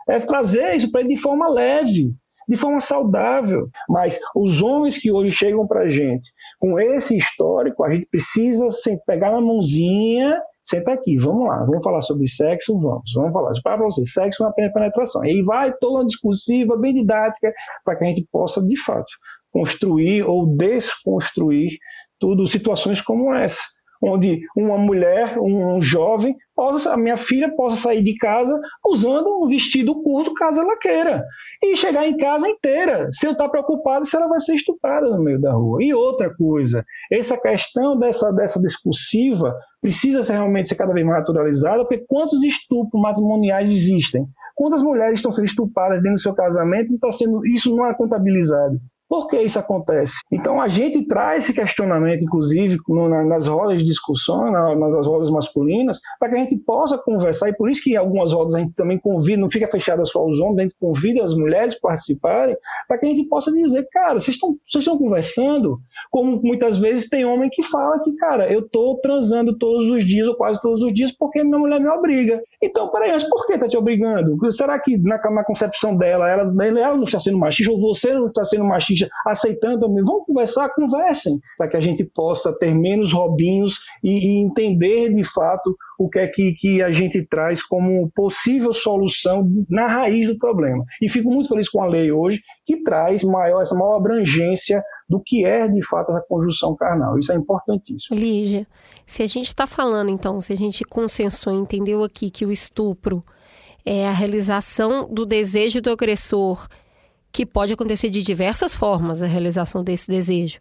é trazer isso para ele de forma leve de forma saudável. Mas os homens que hoje chegam para a gente com esse histórico, a gente precisa pegar na mãozinha, senta aqui, vamos lá, vamos falar sobre sexo, vamos, vamos falar. Para você, sexo é uma penetração. E aí vai toda uma discursiva, bem didática, para que a gente possa, de fato, construir ou desconstruir tudo, situações como essa onde uma mulher, um jovem, possa, a minha filha possa sair de casa usando um vestido curto caso ela queira. E chegar em casa inteira, sem estar preocupado se ela vai ser estuprada no meio da rua. E outra coisa, essa questão dessa, dessa discursiva precisa ser, realmente ser cada vez mais naturalizada, porque quantos estupros matrimoniais existem? Quantas mulheres estão sendo estupradas dentro do seu casamento e está sendo, isso não é contabilizado? Por que isso acontece? Então a gente traz esse questionamento, inclusive, nas rodas de discussão, nas rodas masculinas, para que a gente possa conversar, e por isso que em algumas rodas a gente também convida, não fica fechada só aos homens, a gente convida as mulheres para participarem, para que a gente possa dizer, cara, vocês estão conversando, como muitas vezes tem homem que fala que, cara, eu estou transando todos os dias, ou quase todos os dias, porque minha mulher me obriga. Então, peraí, mas por que está te obrigando? Será que na, na concepção dela, ela, ela não está sendo machista, ou você não está sendo machista? Aceitando, vamos conversar, conversem, para que a gente possa ter menos robinhos e, e entender de fato o que é que, que, a gente traz como possível solução na raiz do problema. E fico muito feliz com a lei hoje, que traz maior, essa maior abrangência do que é de fato essa conjunção carnal. Isso é importantíssimo. Lígia, se a gente está falando então, se a gente consensou, entendeu aqui que o estupro é a realização do desejo do agressor que pode acontecer de diversas formas a realização desse desejo.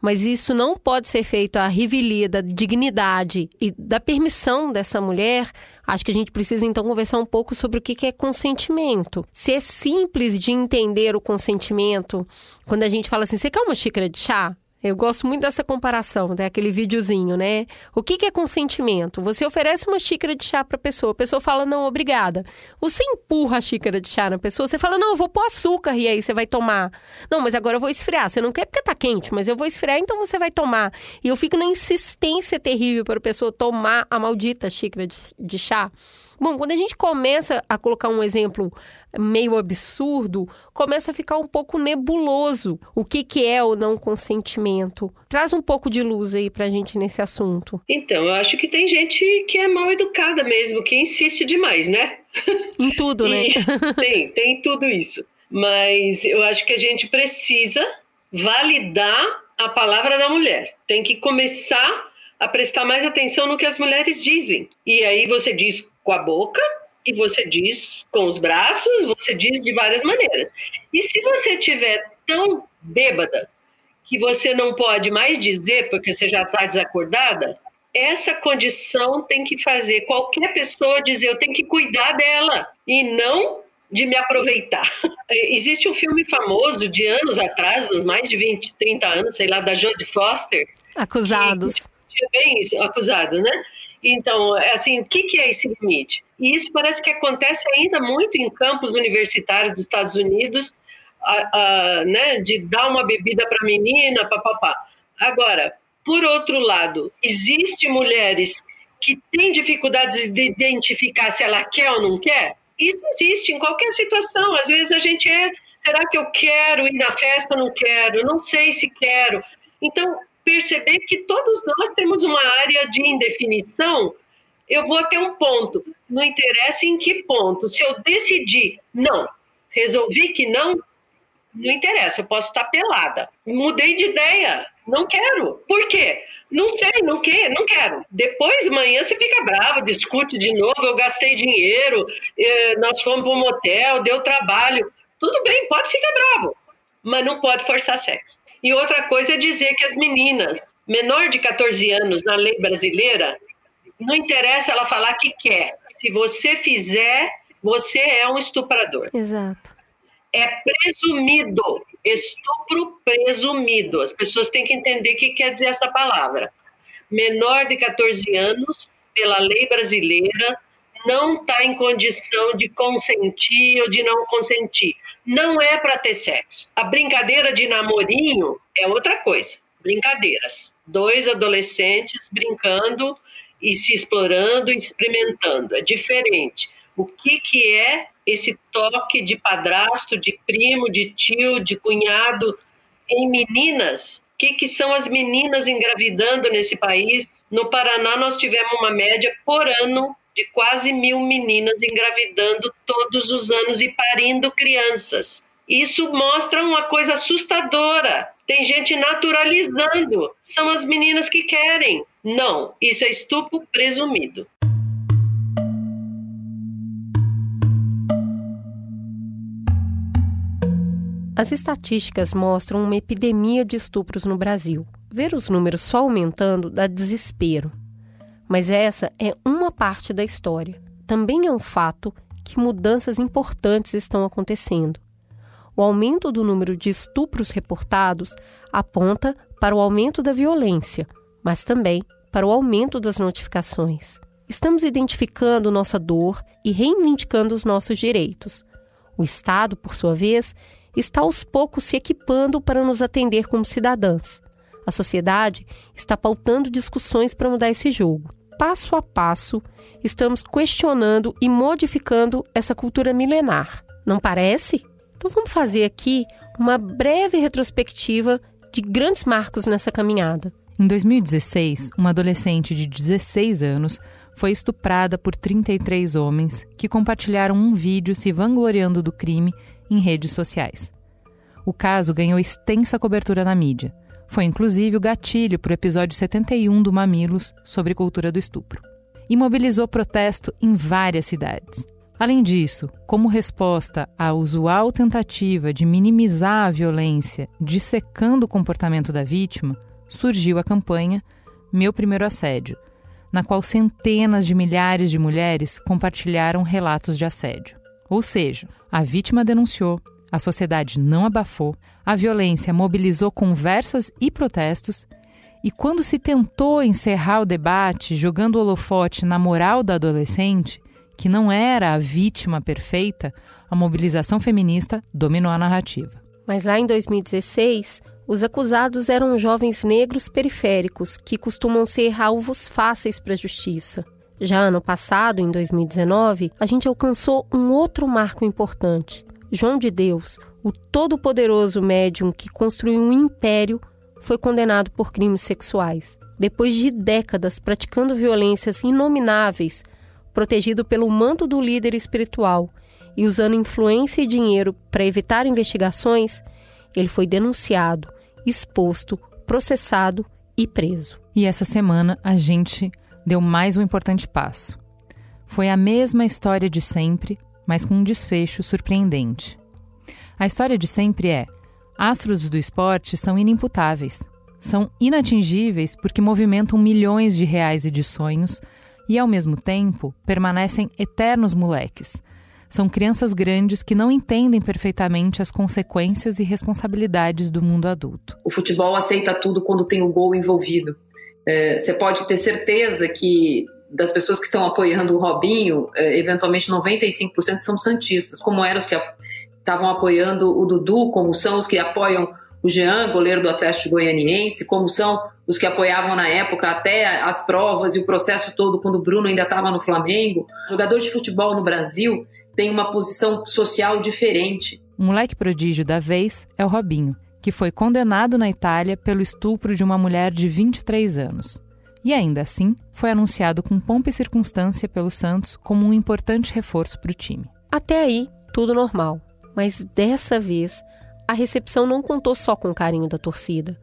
Mas isso não pode ser feito à revelia da dignidade e da permissão dessa mulher. Acho que a gente precisa então conversar um pouco sobre o que é consentimento. Se é simples de entender o consentimento, quando a gente fala assim, você quer uma xícara de chá? Eu gosto muito dessa comparação, daquele né? videozinho, né? O que, que é consentimento? Você oferece uma xícara de chá para a pessoa, a pessoa fala, não, obrigada. Você empurra a xícara de chá na pessoa, você fala, não, eu vou pôr açúcar e aí você vai tomar. Não, mas agora eu vou esfriar. Você não quer porque tá quente, mas eu vou esfriar, então você vai tomar. E eu fico na insistência terrível para a pessoa tomar a maldita xícara de, de chá. Bom, quando a gente começa a colocar um exemplo meio absurdo, começa a ficar um pouco nebuloso o que, que é o não consentimento. Traz um pouco de luz aí pra gente nesse assunto. Então, eu acho que tem gente que é mal educada mesmo, que insiste demais, né? *laughs* Em tudo, né? tem, tem tudo isso. Mas eu acho que a gente precisa validar a palavra da mulher. Tem que começar a prestar mais atenção no que as mulheres dizem. E aí você diz com a boca e você diz com os braços, você diz de várias maneiras. E se você tiver tão bêbada que você não pode mais dizer porque você já está desacordada, essa condição tem que fazer qualquer pessoa dizer eu tenho que cuidar dela e não de me aproveitar. *laughs* Existe um filme famoso de anos atrás, uns mais de 20, 30 anos, sei lá, da Jodie Foster. Acusados. Que, bem isso, acusados, né? Então, assim, o que, que é esse limite? E isso parece que acontece ainda muito em campos universitários dos Estados Unidos, a, a, né, de dar uma bebida para a menina, papapá. Agora, por outro lado, existem mulheres que têm dificuldades de identificar se ela quer ou não quer? Isso existe em qualquer situação. Às vezes a gente é, será que eu quero ir na festa não quero? Não sei se quero. Então, perceber que todos nós temos uma área de indefinição, eu vou até um ponto. Não interessa em que ponto. Se eu decidir não, resolvi que não, não interessa, eu posso estar pelada. Mudei de ideia, não quero. Por quê? Não sei, não, que, não quero. Depois, amanhã, você fica bravo, discute de novo, eu gastei dinheiro, eh, nós fomos para um motel, deu trabalho. Tudo bem, pode ficar bravo, mas não pode forçar sexo. E outra coisa é dizer que as meninas, menor de 14 anos na lei brasileira, não interessa ela falar que quer. Se você fizer, você é um estuprador. Exato. É presumido, estupro presumido. As pessoas têm que entender o que quer dizer essa palavra. Menor de 14 anos, pela lei brasileira, não está em condição de consentir ou de não consentir. Não é para ter sexo. A brincadeira de namorinho é outra coisa. Brincadeiras. Dois adolescentes brincando e se explorando experimentando. É diferente. O que, que é esse toque de padrasto, de primo, de tio, de cunhado em meninas? O que, que são as meninas engravidando nesse país? No Paraná, nós tivemos uma média por ano de quase mil meninas engravidando todos os anos e parindo crianças. Isso mostra uma coisa assustadora. Tem gente naturalizando. São as meninas que querem. Não, isso é estupro presumido. As estatísticas mostram uma epidemia de estupros no Brasil. Ver os números só aumentando dá desespero. Mas essa é uma parte da história. Também é um fato que mudanças importantes estão acontecendo. O aumento do número de estupros reportados aponta para o aumento da violência, mas também para o aumento das notificações. Estamos identificando nossa dor e reivindicando os nossos direitos. O Estado, por sua vez, está aos poucos se equipando para nos atender como cidadãs. A sociedade está pautando discussões para mudar esse jogo passo a passo, estamos questionando e modificando essa cultura milenar. Não parece? Então vamos fazer aqui uma breve retrospectiva de grandes marcos nessa caminhada. Em 2016, uma adolescente de 16 anos foi estuprada por 33 homens que compartilharam um vídeo se vangloriando do crime em redes sociais. O caso ganhou extensa cobertura na mídia foi inclusive o gatilho para o episódio 71 do Mamilos sobre cultura do estupro. E mobilizou protesto em várias cidades. Além disso, como resposta à usual tentativa de minimizar a violência, dissecando o comportamento da vítima, surgiu a campanha Meu Primeiro Assédio, na qual centenas de milhares de mulheres compartilharam relatos de assédio. Ou seja, a vítima denunciou, a sociedade não abafou, a violência mobilizou conversas e protestos, e quando se tentou encerrar o debate jogando o holofote na moral da adolescente, que não era a vítima perfeita, a mobilização feminista dominou a narrativa. Mas lá em 2016, os acusados eram jovens negros periféricos que costumam ser alvos fáceis para a justiça. Já ano passado, em 2019, a gente alcançou um outro marco importante. João de Deus, o todo-poderoso médium que construiu um império, foi condenado por crimes sexuais. Depois de décadas praticando violências inomináveis, protegido pelo manto do líder espiritual e usando influência e dinheiro para evitar investigações, ele foi denunciado, exposto, processado e preso. E essa semana a gente deu mais um importante passo. Foi a mesma história de sempre, mas com um desfecho surpreendente. A história de sempre é: astros do esporte são inimputáveis. são inatingíveis porque movimentam milhões de reais e de sonhos e, ao mesmo tempo, permanecem eternos moleques. São crianças grandes que não entendem perfeitamente as consequências e responsabilidades do mundo adulto. O futebol aceita tudo quando tem o gol envolvido. É, você pode ter certeza que das pessoas que estão apoiando o Robinho, é, eventualmente 95% são santistas, como eram os que estavam apoiando o Dudu, como são os que apoiam o Jean, goleiro do Atlético Goianiense, como são os que apoiavam na época até as provas e o processo todo quando o Bruno ainda estava no Flamengo. Jogador de futebol no Brasil tem uma posição social diferente. O moleque prodígio da vez é o Robinho, que foi condenado na Itália pelo estupro de uma mulher de 23 anos. E ainda assim, foi anunciado com pompa e circunstância pelo Santos como um importante reforço para o time. Até aí, tudo normal. Mas dessa vez, a recepção não contou só com o carinho da torcida.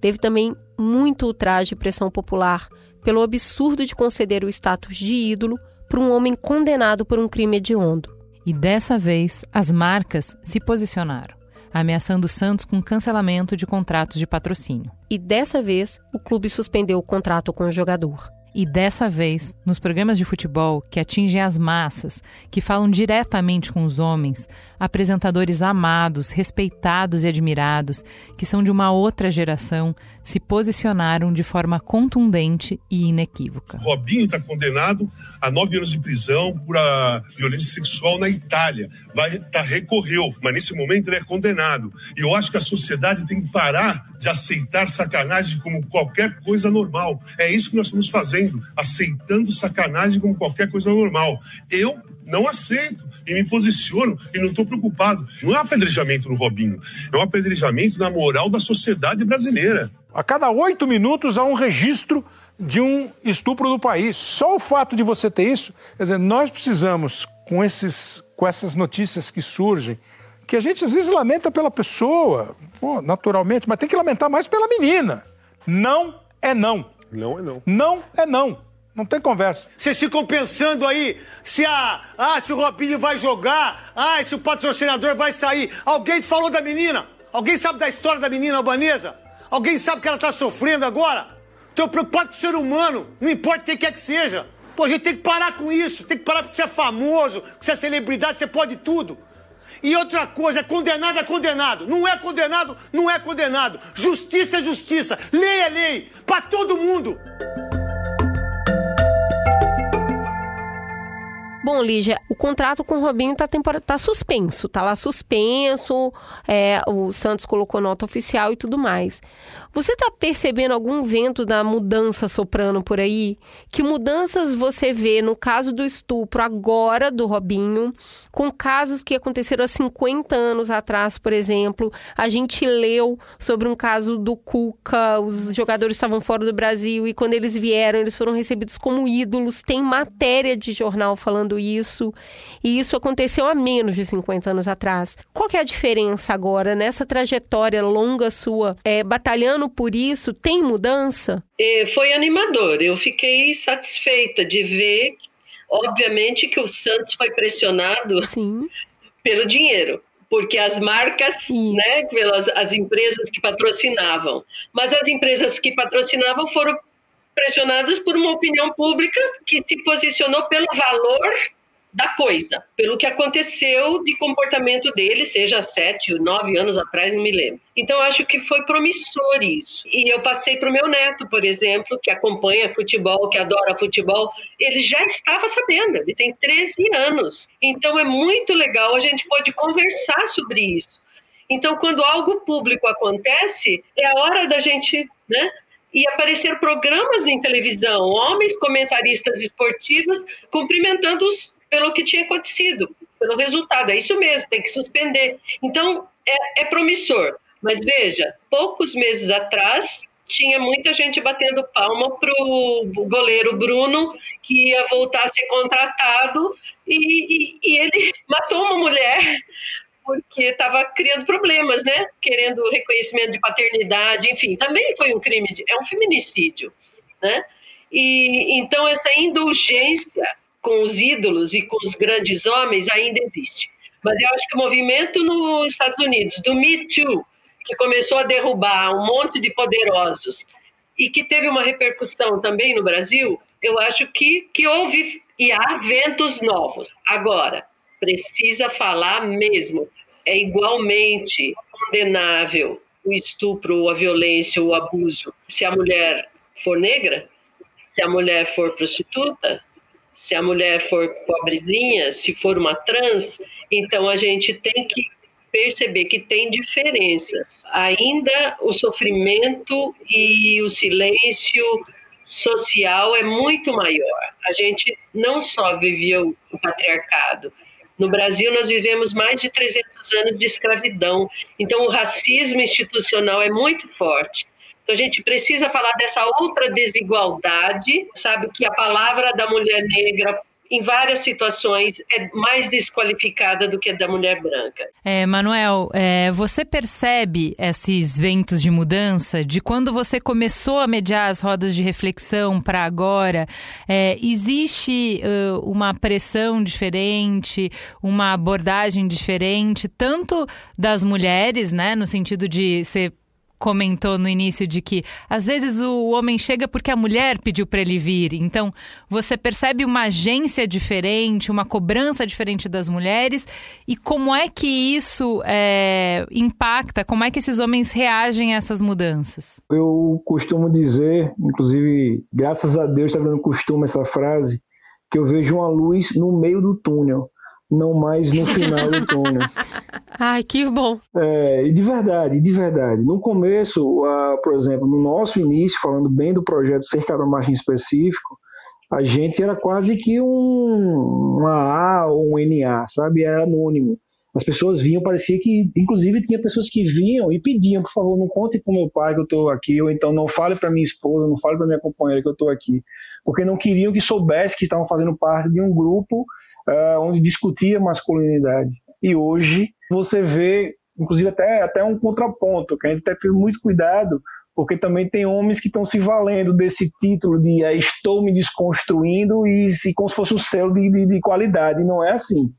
Teve também muito ultraje e pressão popular pelo absurdo de conceder o status de ídolo para um homem condenado por um crime hediondo. E dessa vez, as marcas se posicionaram, ameaçando Santos com cancelamento de contratos de patrocínio. E dessa vez, o clube suspendeu o contrato com o jogador. E dessa vez, nos programas de futebol que atingem as massas, que falam diretamente com os homens, apresentadores amados, respeitados e admirados, que são de uma outra geração, se posicionaram de forma contundente e inequívoca. Robinho está condenado a nove anos de prisão por a violência sexual na Itália. Vai tá, recorreu, mas nesse momento ele é condenado. E eu acho que a sociedade tem que parar de aceitar sacanagem como qualquer coisa normal. É isso que nós estamos fazendo, aceitando sacanagem como qualquer coisa normal. Eu não aceito e me posiciono e não estou preocupado. Não é um apedrejamento no Robinho, é um apedrejamento na moral da sociedade brasileira. A cada oito minutos há um registro de um estupro do país. Só o fato de você ter isso, quer dizer, nós precisamos, com, esses, com essas notícias que surgem, que a gente às vezes lamenta pela pessoa, pô, naturalmente, mas tem que lamentar mais pela menina. Não é não. Não é não. Não é não. Não tem conversa. Vocês ficam pensando aí se a, ah, se o Robinho vai jogar, ah, se o patrocinador vai sair. Alguém falou da menina? Alguém sabe da história da menina albanesa? Alguém sabe que ela está sofrendo agora? Estou preocupado com o ser humano, não importa quem quer que seja. Pô, a gente tem que parar com isso, tem que parar porque você é famoso, que você é celebridade, você pode tudo. E outra coisa, é condenado é condenado. Não é condenado, não é condenado. Justiça é justiça. Lei é lei. Para todo mundo. Bom, Lígia, o contrato com o Robinho está tá suspenso, está lá suspenso, é, o Santos colocou nota oficial e tudo mais. Você está percebendo algum vento da mudança soprando por aí? Que mudanças você vê no caso do estupro agora do Robinho, com casos que aconteceram há 50 anos atrás, por exemplo? A gente leu sobre um caso do Cuca, os jogadores estavam fora do Brasil e quando eles vieram, eles foram recebidos como ídolos. Tem matéria de jornal falando isso, e isso aconteceu há menos de 50 anos atrás. Qual é a diferença agora nessa trajetória longa sua, é, batalhando por isso? Tem mudança? É, foi animador. Eu fiquei satisfeita de ver, obviamente, que o Santos foi pressionado Sim. pelo dinheiro porque as marcas, Isso. né, pelas as empresas que patrocinavam, mas as empresas que patrocinavam foram pressionadas por uma opinião pública que se posicionou pelo valor da coisa, pelo que aconteceu de comportamento dele, seja sete, nove anos atrás, não me lembro. Então, acho que foi promissor isso. E eu passei para o meu neto, por exemplo, que acompanha futebol, que adora futebol, ele já estava sabendo, ele tem 13 anos. Então, é muito legal, a gente pode conversar sobre isso. Então, quando algo público acontece, é a hora da gente, né, e aparecer programas em televisão, homens comentaristas esportivos cumprimentando os pelo que tinha acontecido, pelo resultado. É isso mesmo, tem que suspender. Então, é, é promissor. Mas veja, poucos meses atrás, tinha muita gente batendo palma para o goleiro Bruno, que ia voltar a ser contratado, e, e, e ele *laughs* matou uma mulher porque estava criando problemas, né? Querendo reconhecimento de paternidade, enfim, também foi um crime, de, é um feminicídio, né? E então essa indulgência com os ídolos e com os grandes homens ainda existe. Mas eu acho que o movimento nos Estados Unidos, do Me Too, que começou a derrubar um monte de poderosos e que teve uma repercussão também no Brasil, eu acho que, que houve e há ventos novos. Agora, precisa falar mesmo. É igualmente condenável o estupro, a violência, o abuso. Se a mulher for negra, se a mulher for prostituta, se a mulher for pobrezinha, se for uma trans, então a gente tem que perceber que tem diferenças. Ainda o sofrimento e o silêncio social é muito maior. A gente não só viveu o patriarcado. No Brasil, nós vivemos mais de 300 anos de escravidão. Então, o racismo institucional é muito forte. Então, a gente precisa falar dessa outra desigualdade, sabe? Que a palavra da mulher negra em várias situações, é mais desqualificada do que a da mulher branca. É, Manuel, é, você percebe esses ventos de mudança de quando você começou a mediar as rodas de reflexão para agora? É, existe uh, uma pressão diferente, uma abordagem diferente, tanto das mulheres, né, no sentido de ser comentou no início de que às vezes o homem chega porque a mulher pediu para ele vir. Então, você percebe uma agência diferente, uma cobrança diferente das mulheres e como é que isso é, impacta, como é que esses homens reagem a essas mudanças? Eu costumo dizer, inclusive, graças a Deus está dando costume essa frase, que eu vejo uma luz no meio do túnel não mais no *laughs* final do túnel. Ai, que bom. É, de verdade, de verdade. No começo, uh, por exemplo, no nosso início, falando bem do projeto Cercado Marcha em específico, a gente era quase que um, uma A ou um NA, sabe? Era anônimo. As pessoas vinham, parecia que, inclusive, tinha pessoas que vinham e pediam, por favor, não conte para meu pai que eu estou aqui, ou então não fale para minha esposa, não fale para minha companheira que eu estou aqui, porque não queriam que soubesse que estavam fazendo parte de um grupo uh, onde discutia masculinidade. E hoje você vê, inclusive, até, até um contraponto, que a gente tem que ter muito cuidado, porque também tem homens que estão se valendo desse título de uh, estou me desconstruindo e se, como se fosse um selo de, de, de qualidade. Não é assim.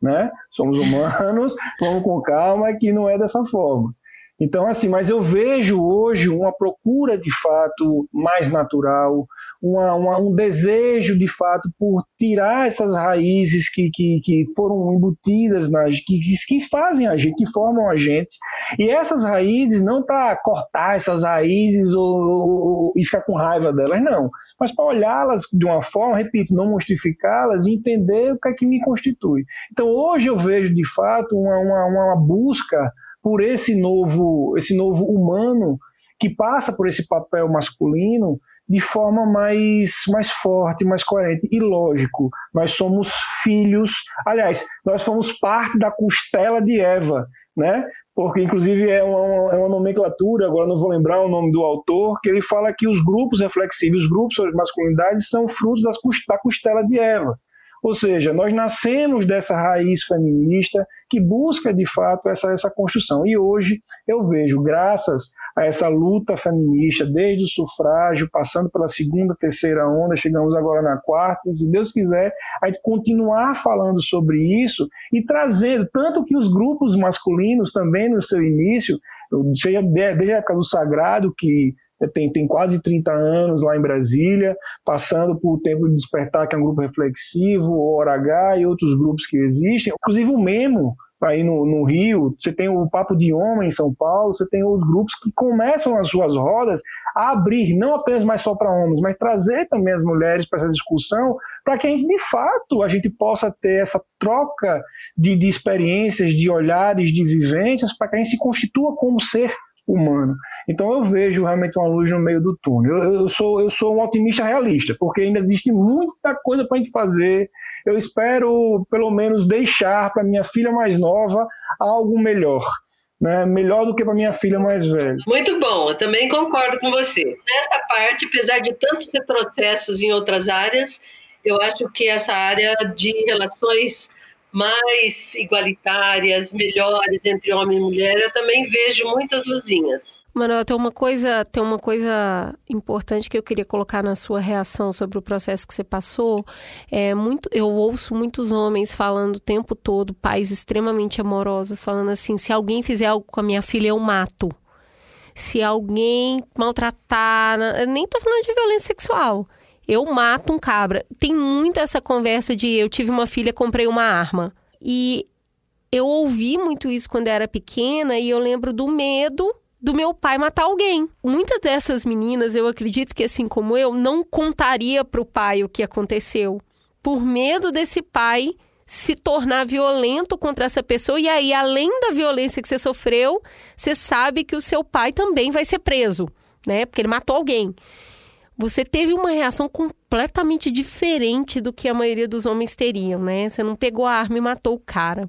Né? Somos humanos, *laughs* vamos com calma, que não é dessa forma. Então, assim, mas eu vejo hoje uma procura de fato mais natural, uma, uma, um desejo de fato por tirar essas raízes que, que, que foram embutidas nas que, que fazem a gente, que formam a gente. E essas raízes não para cortar essas raízes ou, ou, ou, e ficar com raiva delas, não. Mas para olhá-las de uma forma, repito, não monstrificá-las e entender o que é que me constitui. Então hoje eu vejo de fato uma, uma, uma busca por esse novo, esse novo humano que passa por esse papel masculino de forma mais, mais forte, mais coerente. E lógico, nós somos filhos, aliás, nós somos parte da costela de Eva, né? Porque, inclusive, é uma, é uma nomenclatura, agora não vou lembrar o nome do autor, que ele fala que os grupos reflexivos, os grupos sobre masculinidade, são frutos das, da costela de Eva. Ou seja, nós nascemos dessa raiz feminista que busca de fato essa, essa construção. E hoje eu vejo, graças a essa luta feminista, desde o sufrágio, passando pela segunda, terceira onda, chegamos agora na quarta, se Deus quiser, a gente continuar falando sobre isso e trazer, tanto que os grupos masculinos também no seu início, seja desde a época do sagrado, que tem, tem quase 30 anos lá em Brasília, passando por o Tempo de Despertar, que é um grupo reflexivo, o Hora H e outros grupos que existem, inclusive o Memo, aí no, no, Rio, você tem o Papo de Homem em São Paulo, você tem os grupos que começam as suas rodas a abrir, não apenas mais só para homens, mas trazer também as mulheres para essa discussão, para que a gente, de fato, a gente possa ter essa troca de, de experiências, de olhares, de vivências, para que a gente se constitua como ser humano. Então eu vejo realmente uma luz no meio do túnel. Eu, eu sou, eu sou um otimista realista, porque ainda existe muita coisa para a gente fazer, eu espero, pelo menos, deixar para minha filha mais nova algo melhor. Né, melhor do que para minha filha mais velha. Muito bom, eu também concordo com você. Nessa parte, apesar de tantos retrocessos em outras áreas, eu acho que essa área de relações mais igualitárias, melhores entre homem e mulher, eu também vejo muitas luzinhas. Manuel, tem uma coisa, tem uma coisa importante que eu queria colocar na sua reação sobre o processo que você passou. É muito, eu ouço muitos homens falando o tempo todo, pais extremamente amorosos, falando assim: se alguém fizer algo com a minha filha, eu mato. Se alguém maltratar, nem tô falando de violência sexual. Eu mato um cabra. Tem muito essa conversa de eu tive uma filha, comprei uma arma. E eu ouvi muito isso quando era pequena e eu lembro do medo do meu pai matar alguém. Muitas dessas meninas, eu acredito que assim como eu, não contaria para o pai o que aconteceu, por medo desse pai se tornar violento contra essa pessoa e aí além da violência que você sofreu, você sabe que o seu pai também vai ser preso, né? Porque ele matou alguém. Você teve uma reação completamente diferente do que a maioria dos homens teriam, né? Você não pegou a arma e matou o cara.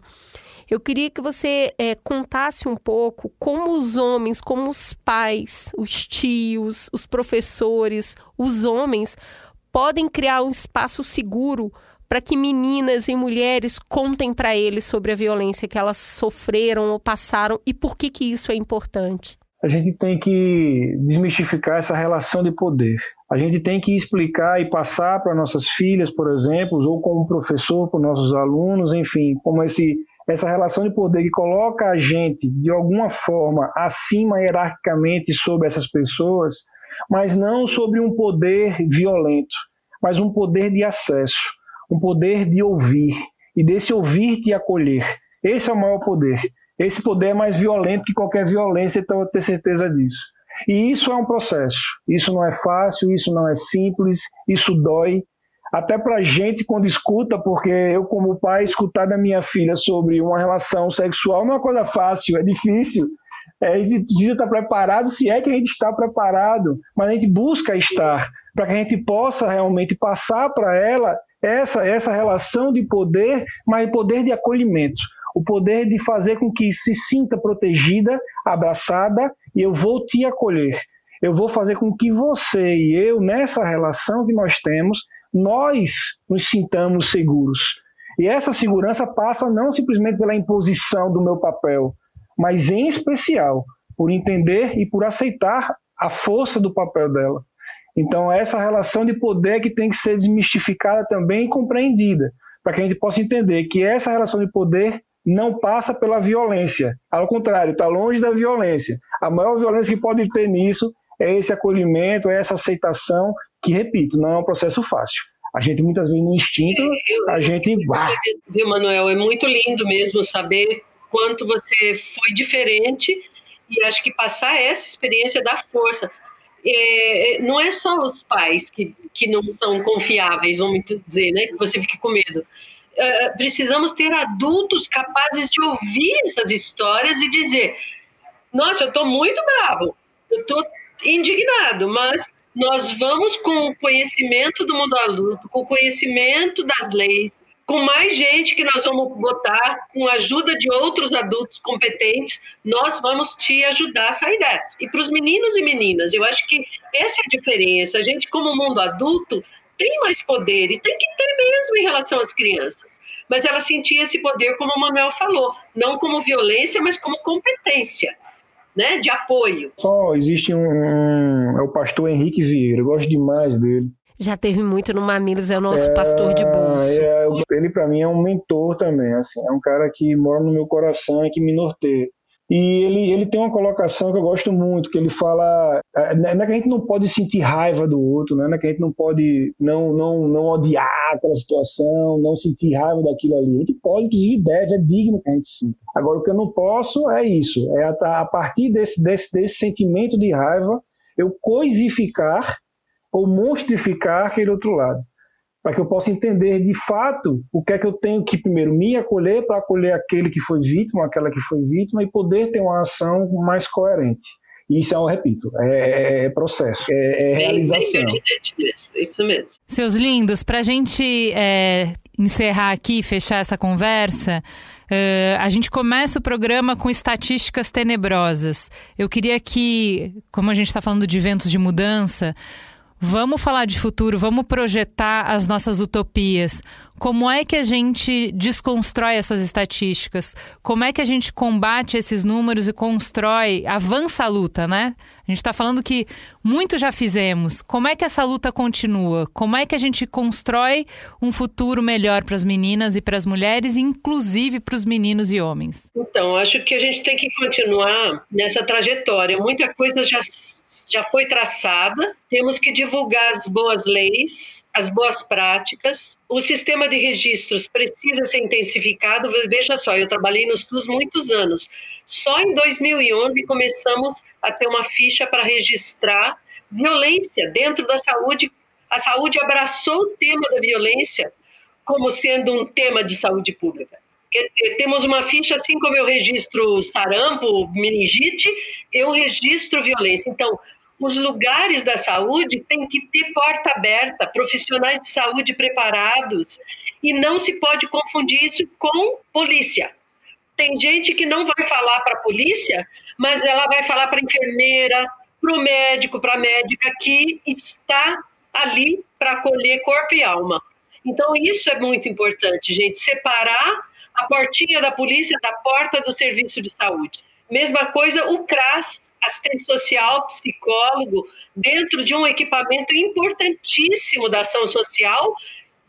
Eu queria que você é, contasse um pouco como os homens, como os pais, os tios, os professores, os homens podem criar um espaço seguro para que meninas e mulheres contem para eles sobre a violência que elas sofreram ou passaram e por que que isso é importante. A gente tem que desmistificar essa relação de poder. A gente tem que explicar e passar para nossas filhas, por exemplo, ou como professor para nossos alunos, enfim, como esse essa relação de poder que coloca a gente de alguma forma acima hierarquicamente sobre essas pessoas, mas não sobre um poder violento, mas um poder de acesso, um poder de ouvir e desse ouvir te acolher. Esse é o maior poder. Esse poder é mais violento que qualquer violência, então eu tenho certeza disso. E isso é um processo. Isso não é fácil, isso não é simples, isso dói, até para gente quando escuta, porque eu como pai escutar da minha filha sobre uma relação sexual não é uma coisa fácil, é difícil. É, a gente precisa estar preparado, se é que a gente está preparado, mas a gente busca estar para que a gente possa realmente passar para ela essa essa relação de poder, mas poder de acolhimento, o poder de fazer com que se sinta protegida, abraçada e eu vou te acolher. Eu vou fazer com que você e eu nessa relação que nós temos nós nos sintamos seguros. E essa segurança passa não simplesmente pela imposição do meu papel, mas em especial por entender e por aceitar a força do papel dela. Então, essa relação de poder que tem que ser desmistificada também e compreendida, para que a gente possa entender que essa relação de poder não passa pela violência. Ao contrário, está longe da violência. A maior violência que pode ter nisso é esse acolhimento, é essa aceitação que, repito, não é um processo fácil. A gente muitas vezes no instinto, a gente. Viu, Manuel? É muito lindo mesmo saber quanto você foi diferente e acho que passar essa experiência dá força. É, é, não é só os pais que, que não são confiáveis, vamos dizer, né? Que você fique com medo. É, precisamos ter adultos capazes de ouvir essas histórias e dizer: Nossa, eu estou muito bravo, eu estou indignado, mas nós vamos com o conhecimento do mundo adulto, com o conhecimento das leis, com mais gente que nós vamos botar, com a ajuda de outros adultos competentes, nós vamos te ajudar a sair dessa. E para os meninos e meninas, eu acho que essa é a diferença. A gente, como mundo adulto, tem mais poder e tem que ter mesmo em relação às crianças. Mas ela sentia esse poder, como o Manuel falou, não como violência, mas como competência né, de apoio. Só existe um, um, é o pastor Henrique Vieira, eu gosto demais dele. Já teve muito no Mamilos, é o nosso é, pastor de bolso. É, ele para mim é um mentor também, assim, é um cara que mora no meu coração e que me norteia. E ele, ele tem uma colocação que eu gosto muito, que ele fala, não é que a gente não pode sentir raiva do outro, né? não é que a gente não pode não, não, não odiar aquela situação, não sentir raiva daquilo ali. A gente pode, inclusive deve, é digno que a gente sinta. Agora, o que eu não posso é isso, é a, a partir desse, desse, desse sentimento de raiva, eu coisificar ou monstrificar aquele outro lado para que eu possa entender de fato o que é que eu tenho que primeiro me acolher para acolher aquele que foi vítima, aquela que foi vítima e poder ter uma ação mais coerente. Isso é, eu repito, é, é processo, é, é realização. Isso mesmo. Seus lindos, para a gente é, encerrar aqui, fechar essa conversa, Uh, a gente começa o programa com estatísticas tenebrosas. Eu queria que, como a gente está falando de eventos de mudança, Vamos falar de futuro, vamos projetar as nossas utopias. Como é que a gente desconstrói essas estatísticas? Como é que a gente combate esses números e constrói, avança a luta, né? A gente está falando que muito já fizemos. Como é que essa luta continua? Como é que a gente constrói um futuro melhor para as meninas e para as mulheres, inclusive para os meninos e homens? Então, acho que a gente tem que continuar nessa trajetória. Muita coisa já já foi traçada, temos que divulgar as boas leis, as boas práticas. O sistema de registros precisa ser intensificado. Veja só, eu trabalhei nos SUS muitos anos. Só em 2011 começamos a ter uma ficha para registrar violência dentro da saúde. A saúde abraçou o tema da violência como sendo um tema de saúde pública. Quer dizer, temos uma ficha, assim como eu registro sarampo, meningite, eu registro violência. Então, os lugares da saúde têm que ter porta aberta, profissionais de saúde preparados, e não se pode confundir isso com polícia. Tem gente que não vai falar para a polícia, mas ela vai falar para a enfermeira, para o médico, para a médica que está ali para acolher corpo e alma. Então, isso é muito importante, gente, separar a portinha da polícia da porta do serviço de saúde. Mesma coisa o CRAS, assistente social, psicólogo, dentro de um equipamento importantíssimo da ação social,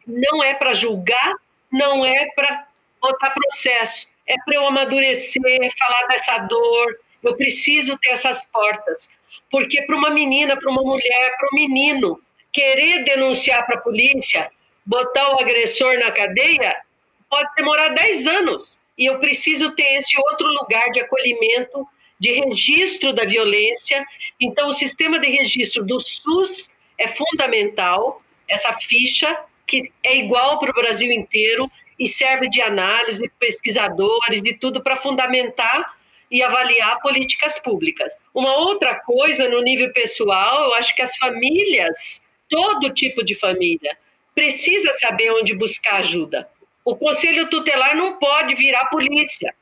não é para julgar, não é para botar processo, é para eu amadurecer, falar dessa dor, eu preciso ter essas portas. Porque para uma menina, para uma mulher, para um menino, querer denunciar para a polícia, botar o agressor na cadeia, pode demorar 10 anos. E eu preciso ter esse outro lugar de acolhimento de registro da violência. Então, o sistema de registro do SUS é fundamental, essa ficha, que é igual para o Brasil inteiro e serve de análise, pesquisadores e tudo para fundamentar e avaliar políticas públicas. Uma outra coisa no nível pessoal, eu acho que as famílias, todo tipo de família, precisa saber onde buscar ajuda. O conselho tutelar não pode virar polícia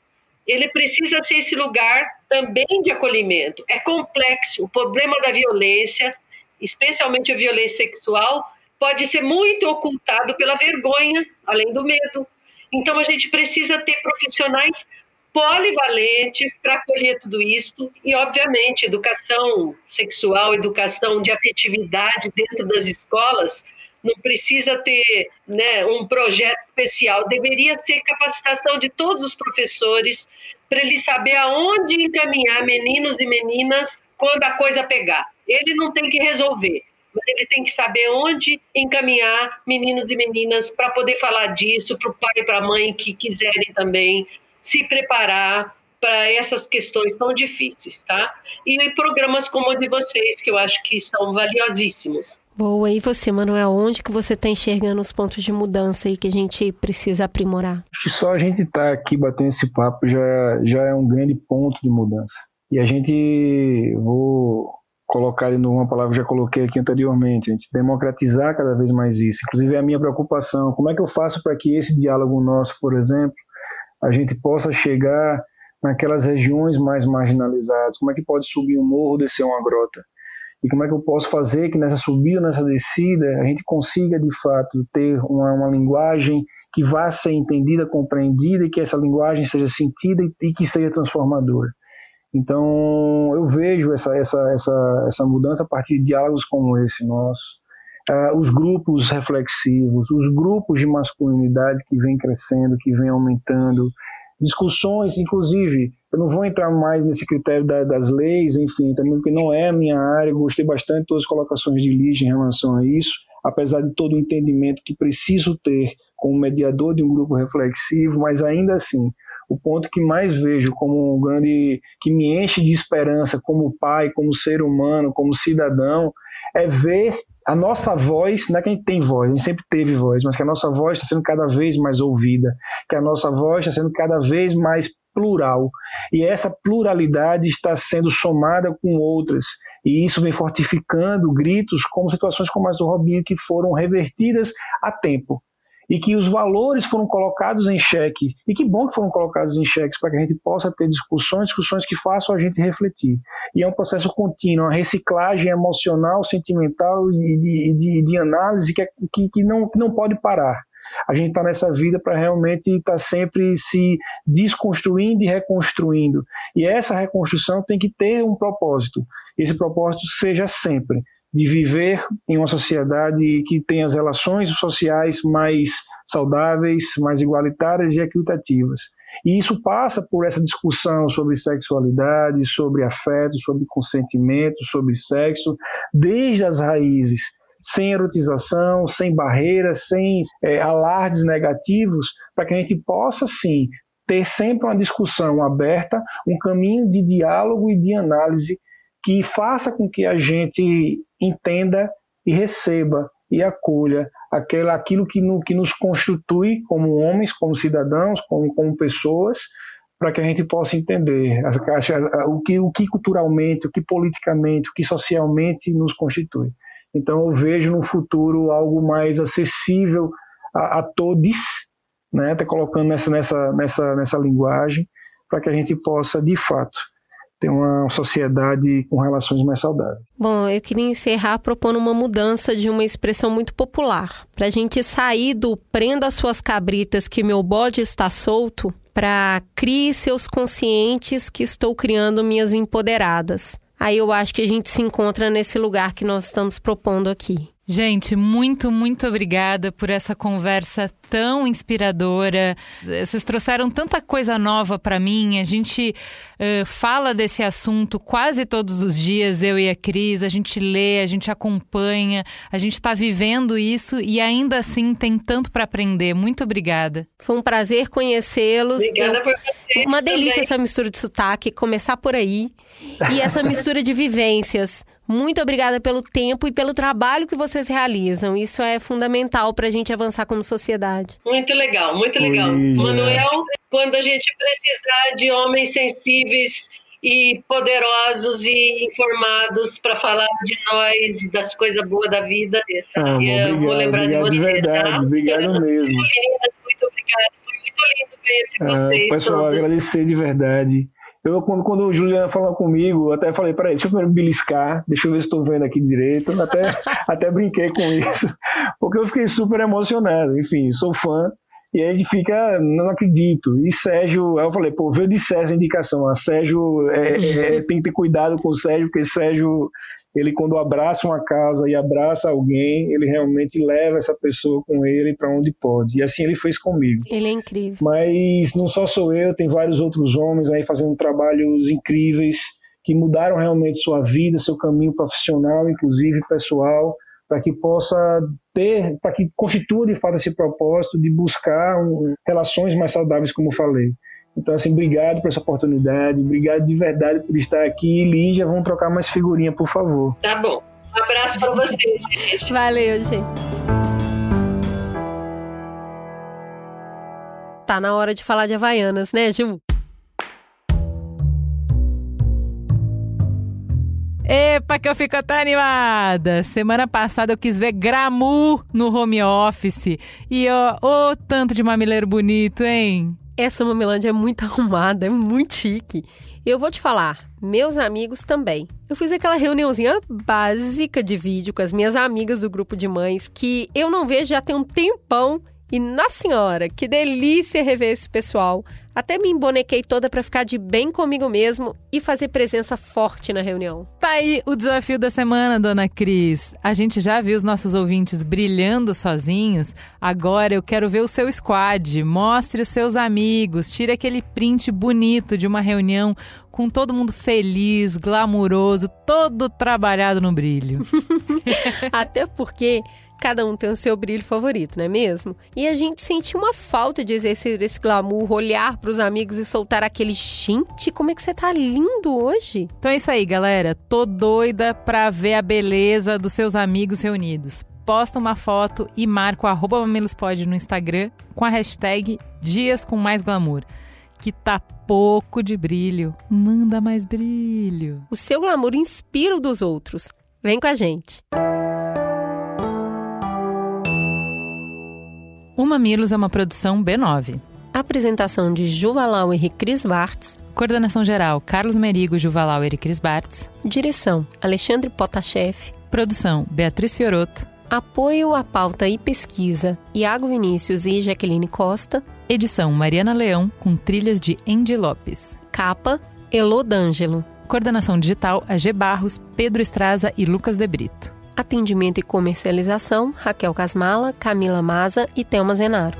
ele precisa ser esse lugar também de acolhimento. É complexo. O problema da violência, especialmente a violência sexual, pode ser muito ocultado pela vergonha, além do medo. Então, a gente precisa ter profissionais polivalentes para acolher tudo isso e, obviamente, educação sexual, educação de afetividade dentro das escolas não precisa ter né, um projeto especial, deveria ser capacitação de todos os professores para ele saber aonde encaminhar meninos e meninas quando a coisa pegar. Ele não tem que resolver, mas ele tem que saber onde encaminhar meninos e meninas para poder falar disso para o pai e para a mãe que quiserem também se preparar para essas questões tão difíceis, tá? E programas como o de vocês, que eu acho que são valiosíssimos. Boa, e você, Manuel, onde que você está enxergando os pontos de mudança aí que a gente precisa aprimorar? Só a gente estar tá aqui batendo esse papo já, já é um grande ponto de mudança. E a gente, vou colocar de novo uma palavra que já coloquei aqui anteriormente, a gente democratizar cada vez mais isso. Inclusive é a minha preocupação, como é que eu faço para que esse diálogo nosso, por exemplo, a gente possa chegar naquelas regiões mais marginalizadas, como é que pode subir um morro, descer uma grota? E como é que eu posso fazer que nessa subida, nessa descida, a gente consiga de fato ter uma, uma linguagem que vá ser entendida, compreendida e que essa linguagem seja sentida e, e que seja transformadora. Então, eu vejo essa, essa, essa, essa mudança a partir de diálogos como esse nosso. Uh, os grupos reflexivos, os grupos de masculinidade que vem crescendo, que vem aumentando, discussões, inclusive, eu não vou entrar mais nesse critério da, das leis, enfim, também porque não é a minha área, gostei bastante de todas as colocações de Lígia em relação a isso, apesar de todo o entendimento que preciso ter como mediador de um grupo reflexivo, mas ainda assim, o ponto que mais vejo como um grande, que me enche de esperança como pai, como ser humano, como cidadão, é ver a nossa voz, não é que a gente tem voz, a gente sempre teve voz, mas que a nossa voz está sendo cada vez mais ouvida, que a nossa voz está sendo cada vez mais plural. E essa pluralidade está sendo somada com outras. E isso vem fortificando gritos como situações como as do Robinho, que foram revertidas a tempo. E que os valores foram colocados em xeque. E que bom que foram colocados em xeque para que a gente possa ter discussões, discussões que façam a gente refletir. E é um processo contínuo, uma reciclagem emocional, sentimental e de, de, de análise que, é, que, que, não, que não pode parar. A gente está nessa vida para realmente estar tá sempre se desconstruindo e reconstruindo. E essa reconstrução tem que ter um propósito. Esse propósito seja sempre de viver em uma sociedade que tenha as relações sociais mais saudáveis, mais igualitárias e equitativas. E isso passa por essa discussão sobre sexualidade, sobre afeto, sobre consentimento, sobre sexo, desde as raízes, sem erotização, sem barreiras, sem é, alardes negativos, para que a gente possa, sim, ter sempre uma discussão aberta, um caminho de diálogo e de análise que faça com que a gente entenda e receba e acolha aquela, aquilo que, no, que nos constitui como homens, como cidadãos, como, como pessoas, para que a gente possa entender o que, o que culturalmente, o que politicamente, o que socialmente nos constitui. Então eu vejo no futuro algo mais acessível a, a todos, né, tá colocando nessa, nessa, nessa, nessa linguagem, para que a gente possa, de fato, ter uma sociedade com relações mais saudáveis. Bom, eu queria encerrar propondo uma mudança de uma expressão muito popular, para a gente sair do prenda suas cabritas que meu bode está solto, para crie seus conscientes que estou criando minhas empoderadas. Aí eu acho que a gente se encontra nesse lugar que nós estamos propondo aqui. Gente, muito, muito obrigada por essa conversa tão inspiradora. Vocês trouxeram tanta coisa nova para mim. A gente uh, fala desse assunto quase todos os dias, eu e a Cris. A gente lê, a gente acompanha, a gente está vivendo isso e ainda assim tem tanto para aprender. Muito obrigada. Foi um prazer conhecê-los. Obrigada eu... por vocês Uma delícia também. essa mistura de sotaque, começar por aí. E essa mistura de vivências. Muito obrigada pelo tempo e pelo trabalho que vocês realizam. Isso é fundamental para a gente avançar como sociedade. Muito legal, muito legal. Oi, Manuel, quando a gente precisar de homens sensíveis e poderosos e informados para falar de nós e das coisas boas da vida, Ah, eu obrigado, vou lembrar obrigado de de você, verdade, tá? obrigado mesmo. Meninas, muito obrigada. Foi muito lindo conhecer Ah, vocês pessoal, todos. agradecer de verdade. Eu, quando, quando o Juliana falou comigo, eu até falei, peraí, deixa eu primeiro beliscar, deixa eu ver se estou vendo aqui direito. Até, *laughs* até brinquei com isso, porque eu fiquei super emocionado. Enfim, sou fã. E aí fica, não acredito. E Sérgio, aí eu falei, pô, veio de Sérgio a indicação. A Sérgio, é, é, tem que ter cuidado com o Sérgio, porque Sérgio, ele quando abraça uma casa e abraça alguém, ele realmente leva essa pessoa com ele para onde pode. E assim ele fez comigo. Ele é incrível. Mas não só sou eu, tem vários outros homens aí fazendo trabalhos incríveis que mudaram realmente sua vida, seu caminho profissional, inclusive pessoal, para que possa ter, para que constitua de fato esse propósito de buscar um, relações mais saudáveis, como falei. Então, assim, obrigado por essa oportunidade, obrigado de verdade por estar aqui. Lígia, vamos trocar mais figurinha, por favor. Tá bom. Um abraço para vocês, *laughs* gente. Valeu, gente. Tá na hora de falar de Havaianas, né, Ju? Epa, que eu fico até animada! Semana passada eu quis ver Gramu no home office. E ó, ô tanto de mamileiro bonito, hein? Essa Mamilândia é muito *laughs* arrumada, é muito chique. Eu vou te falar, meus amigos também. Eu fiz aquela reuniãozinha básica de vídeo com as minhas amigas do grupo de mães que eu não vejo já tem um tempão. E, na senhora, que delícia rever esse pessoal. Até me embonequei toda para ficar de bem comigo mesmo e fazer presença forte na reunião. Tá aí o desafio da semana, dona Cris. A gente já viu os nossos ouvintes brilhando sozinhos. Agora eu quero ver o seu squad. Mostre os seus amigos. Tire aquele print bonito de uma reunião com todo mundo feliz, glamuroso, todo trabalhado no brilho. *laughs* Até porque cada um tem o seu brilho favorito, não é mesmo? E a gente sente uma falta de exercer esse glamour, olhar para os amigos e soltar aquele gente, como é que você tá lindo hoje? Então é isso aí, galera. Tô doida pra ver a beleza dos seus amigos reunidos. Posta uma foto e marca o arroba mamilospod no Instagram com a hashtag Dias com Mais Glamour. Que tá pouco de brilho. Manda mais brilho. O seu glamour inspira o dos outros. Vem com a gente. O Mamilos é uma produção B9. Apresentação de Juvalau e Cris Bartz. Coordenação geral: Carlos Merigo, Juvalau e Cris Bartz. Direção: Alexandre Potashev. Produção: Beatriz Fioroto. Apoio à pauta e pesquisa: Iago Vinícius e Jaqueline Costa. Edição: Mariana Leão, com trilhas de Andy Lopes. Capa: Elô D'Angelo. Coordenação digital: AG Barros, Pedro Estraza e Lucas De Brito. Atendimento e comercialização: Raquel Casmala, Camila Maza e Thelma Zenaro.